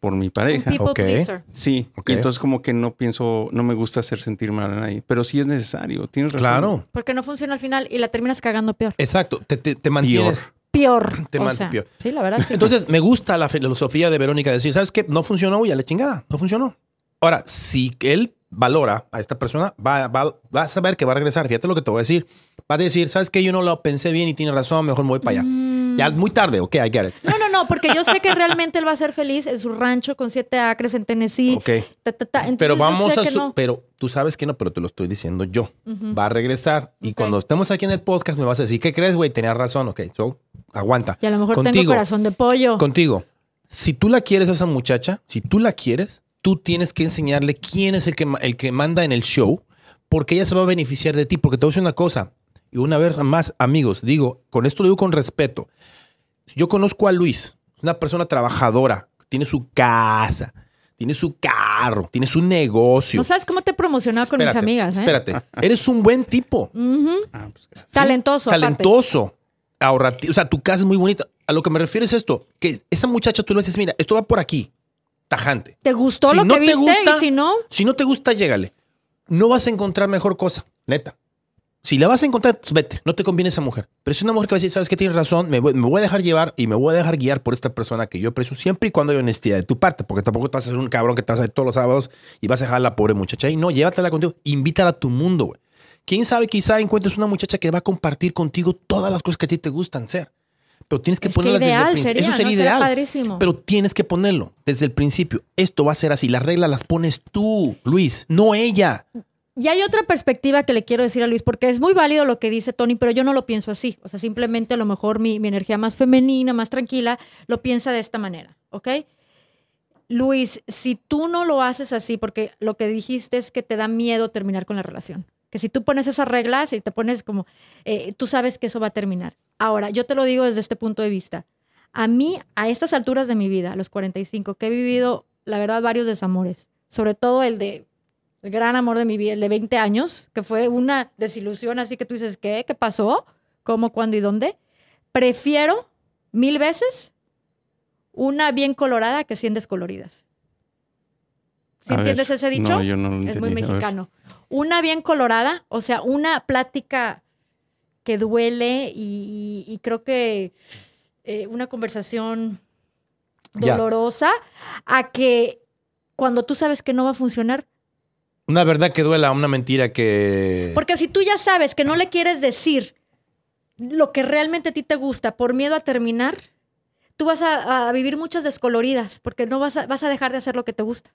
por mi Un pareja. people Ok. pleaser. Sí, Ok. y entonces como que no pienso, no me gusta hacer sentir mal a nadie, pero sí es necesario, tienes razón. Claro, Porque no funciona al final y la terminas cagando peor. exacto, te, te- te mantienes. Peor. Te o man- sea, peor. Sí, la verdad. sí. Entonces, me gusta la filosofía de Verónica de decir, ¿sabes qué? No funcionó, güey, a la chingada, no funcionó. Ahora, si él valora a esta persona, va, va, va a saber que va a regresar. Fíjate lo que te voy a decir. Va a decir, ¿sabes qué? Yo no lo pensé bien y tiene razón, mejor me voy para allá. Mm. Ya muy tarde, ok, I get it. No, no, no, porque yo sé que realmente él va a ser feliz en su rancho con siete acres en Tennessee. Ok. Ta, ta, ta. Entonces, Pero vamos a... su- no. Pero tú sabes que no, pero te lo estoy diciendo yo. Va a regresar. Y cuando estemos aquí en el podcast me vas a decir, ¿qué crees, güey? Tenías razón, ok. So, aguanta. Y a lo mejor tengo Contigo. corazón de pollo. Contigo. Si tú la quieres a esa muchacha, si tú la quieres, tú tienes que enseñarle quién es el que, el que manda en el show, porque ella se va a beneficiar de ti. Porque te voy a decir una cosa, y una vez más, amigos, digo, con esto lo digo con respeto. Yo conozco a Luis, una persona trabajadora, tiene su casa, tiene su carro, tiene su negocio. No sabes cómo te he promocionado con mis amigas, ¿eh? Espérate, eres un buen tipo. Ah, pues. Talentoso. Talentoso. Ahorrativo. O sea, tu casa es muy bonita. A lo que me refiero es esto: que esa muchacha tú le dices, mira, esto va por aquí. Tajante. ¿Te gustó Si lo no que te viste? gusta- y si no, Si no te gusta, llégale. No vas a encontrar mejor cosa, neta. Si la vas a encontrar, pues vete. No te conviene esa mujer. Pero es una mujer que va a decir, sabes que tienes razón, me voy, me voy a dejar llevar y me voy a dejar guiar por esta persona que yo aprecio siempre y cuando hay honestidad de tu parte. Porque tampoco te vas a ser un cabrón que te vas a ir todos los sábados y vas a dejar a la pobre muchacha. Y no, llévatela contigo. Invítala a tu mundo, güey. Quién sabe, quizá encuentres una muchacha que va a compartir contigo todas las cosas que a ti te gustan ser. Pero tienes que Es que ponerlas desde el principio. sería, Eso sería ¿no? Ideal. padrísimo. Pero tienes que ponerlo desde el principio. Esto va a ser así. Las reglas las pones tú, Luis, no ella. Y hay otra perspectiva que le quiero decir a Luis, porque es muy válido lo que dice Tony, pero yo no lo pienso así. O sea, simplemente a lo mejor mi, energía más femenina, más tranquila, lo piensa de esta manera, ¿ok? Luis, si tú no lo haces así, porque lo que dijiste es que te da miedo terminar con la relación, que si tú pones esas reglas y te pones como, eh, tú sabes que eso va a terminar. Ahora, yo te lo digo desde este punto de vista. A mí, a estas alturas de mi vida, a los 45, que he vivido, la verdad, varios desamores, sobre todo el de el gran amor de mi vida, el de 20 años, que fue una desilusión, así que tú dices, ¿qué? ¿Qué pasó? ¿Cómo, cuándo y dónde? Prefiero mil veces una bien colorada que 100 descoloridas. ¿Sí entiendes ver, ese dicho? No, yo no lo es muy mexicano. Una bien colorada, o sea, una plática que duele y, y- y creo que eh, una conversación Ya. dolorosa a que cuando tú sabes que no va a funcionar, Una verdad que duela, una mentira que. Porque si tú ya sabes que no le quieres decir lo que realmente a ti te gusta por miedo a terminar, tú vas a, a vivir muchas descoloridas, porque no vas a, vas a dejar de hacer lo que te gusta.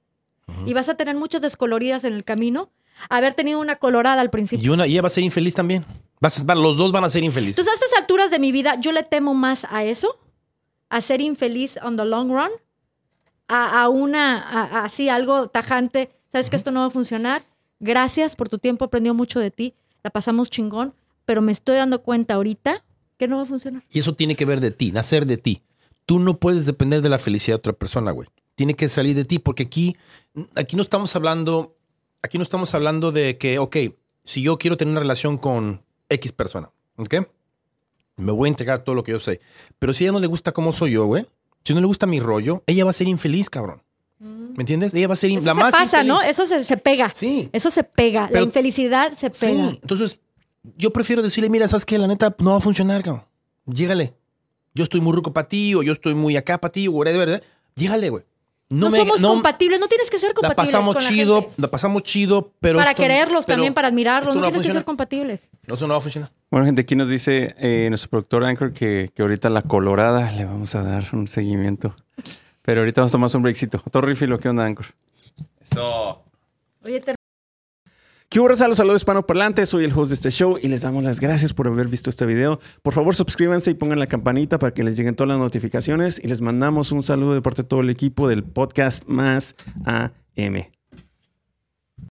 Y vas a tener muchas descoloridas en el camino, haber tenido una colorada al principio. Y, una, y ella va a ser infeliz también. Vas a- va- los dos van a ser infelices. Entonces, a estas alturas de mi vida, yo le temo más a eso, a ser infeliz on the long run, a, a una, así algo tajante, sabes que esto no va a funcionar. Gracias por tu tiempo, aprendió mucho de ti, la pasamos chingón, pero me estoy dando cuenta ahorita que no va a funcionar. Y eso tiene que ver de ti, nacer de ti. Tú no puedes depender de la felicidad de otra persona, güey. Tiene que salir de ti, porque aquí, aquí no estamos hablando, aquí no estamos hablando de que, ok, si yo quiero tener una relación con X persona, ¿ok? Me voy a entregar todo lo que yo sé. Pero si a ella no le gusta cómo soy yo, güey, si no le gusta mi rollo, ella va a ser infeliz, cabrón. ¿Me entiendes? Ella va a ser Eso la se más pasa, infeliz. ¿no? Eso se, se pega. Sí. Eso se pega. la infelicidad se pega. Sí, entonces yo prefiero decirle, mira, ¿sabes qué? La neta no va a funcionar, cabrón. Llégale. Yo estoy muy ruco para ti o yo estoy muy acá para ti o whatever. ¿verdad? Llégale, güey. No, me- somos no- compatibles, no tienes que ser La compatibles pasamos con la chido, gente. la pasamos chido, pero. Para esto- quererlos pero también, para admirarlos, no, tienes que ser compatibles. Esto no va a funcionar. Bueno, gente, aquí nos dice eh, nuestro productor Anchor que, que ahorita la colorada le vamos a dar un seguimiento. Pero ahorita nos tomamos un breakcito. Otro lo ¿qué onda, Anchor? Eso. Oye, te ¿Qué hubo, raza? Los saludos hispanoparlantes. Soy el host de este show y les damos las gracias por haber visto este video. Por favor, suscríbanse y pongan la campanita para que les lleguen todas las notificaciones. Y les mandamos un saludo de parte de todo el equipo del podcast Más AM.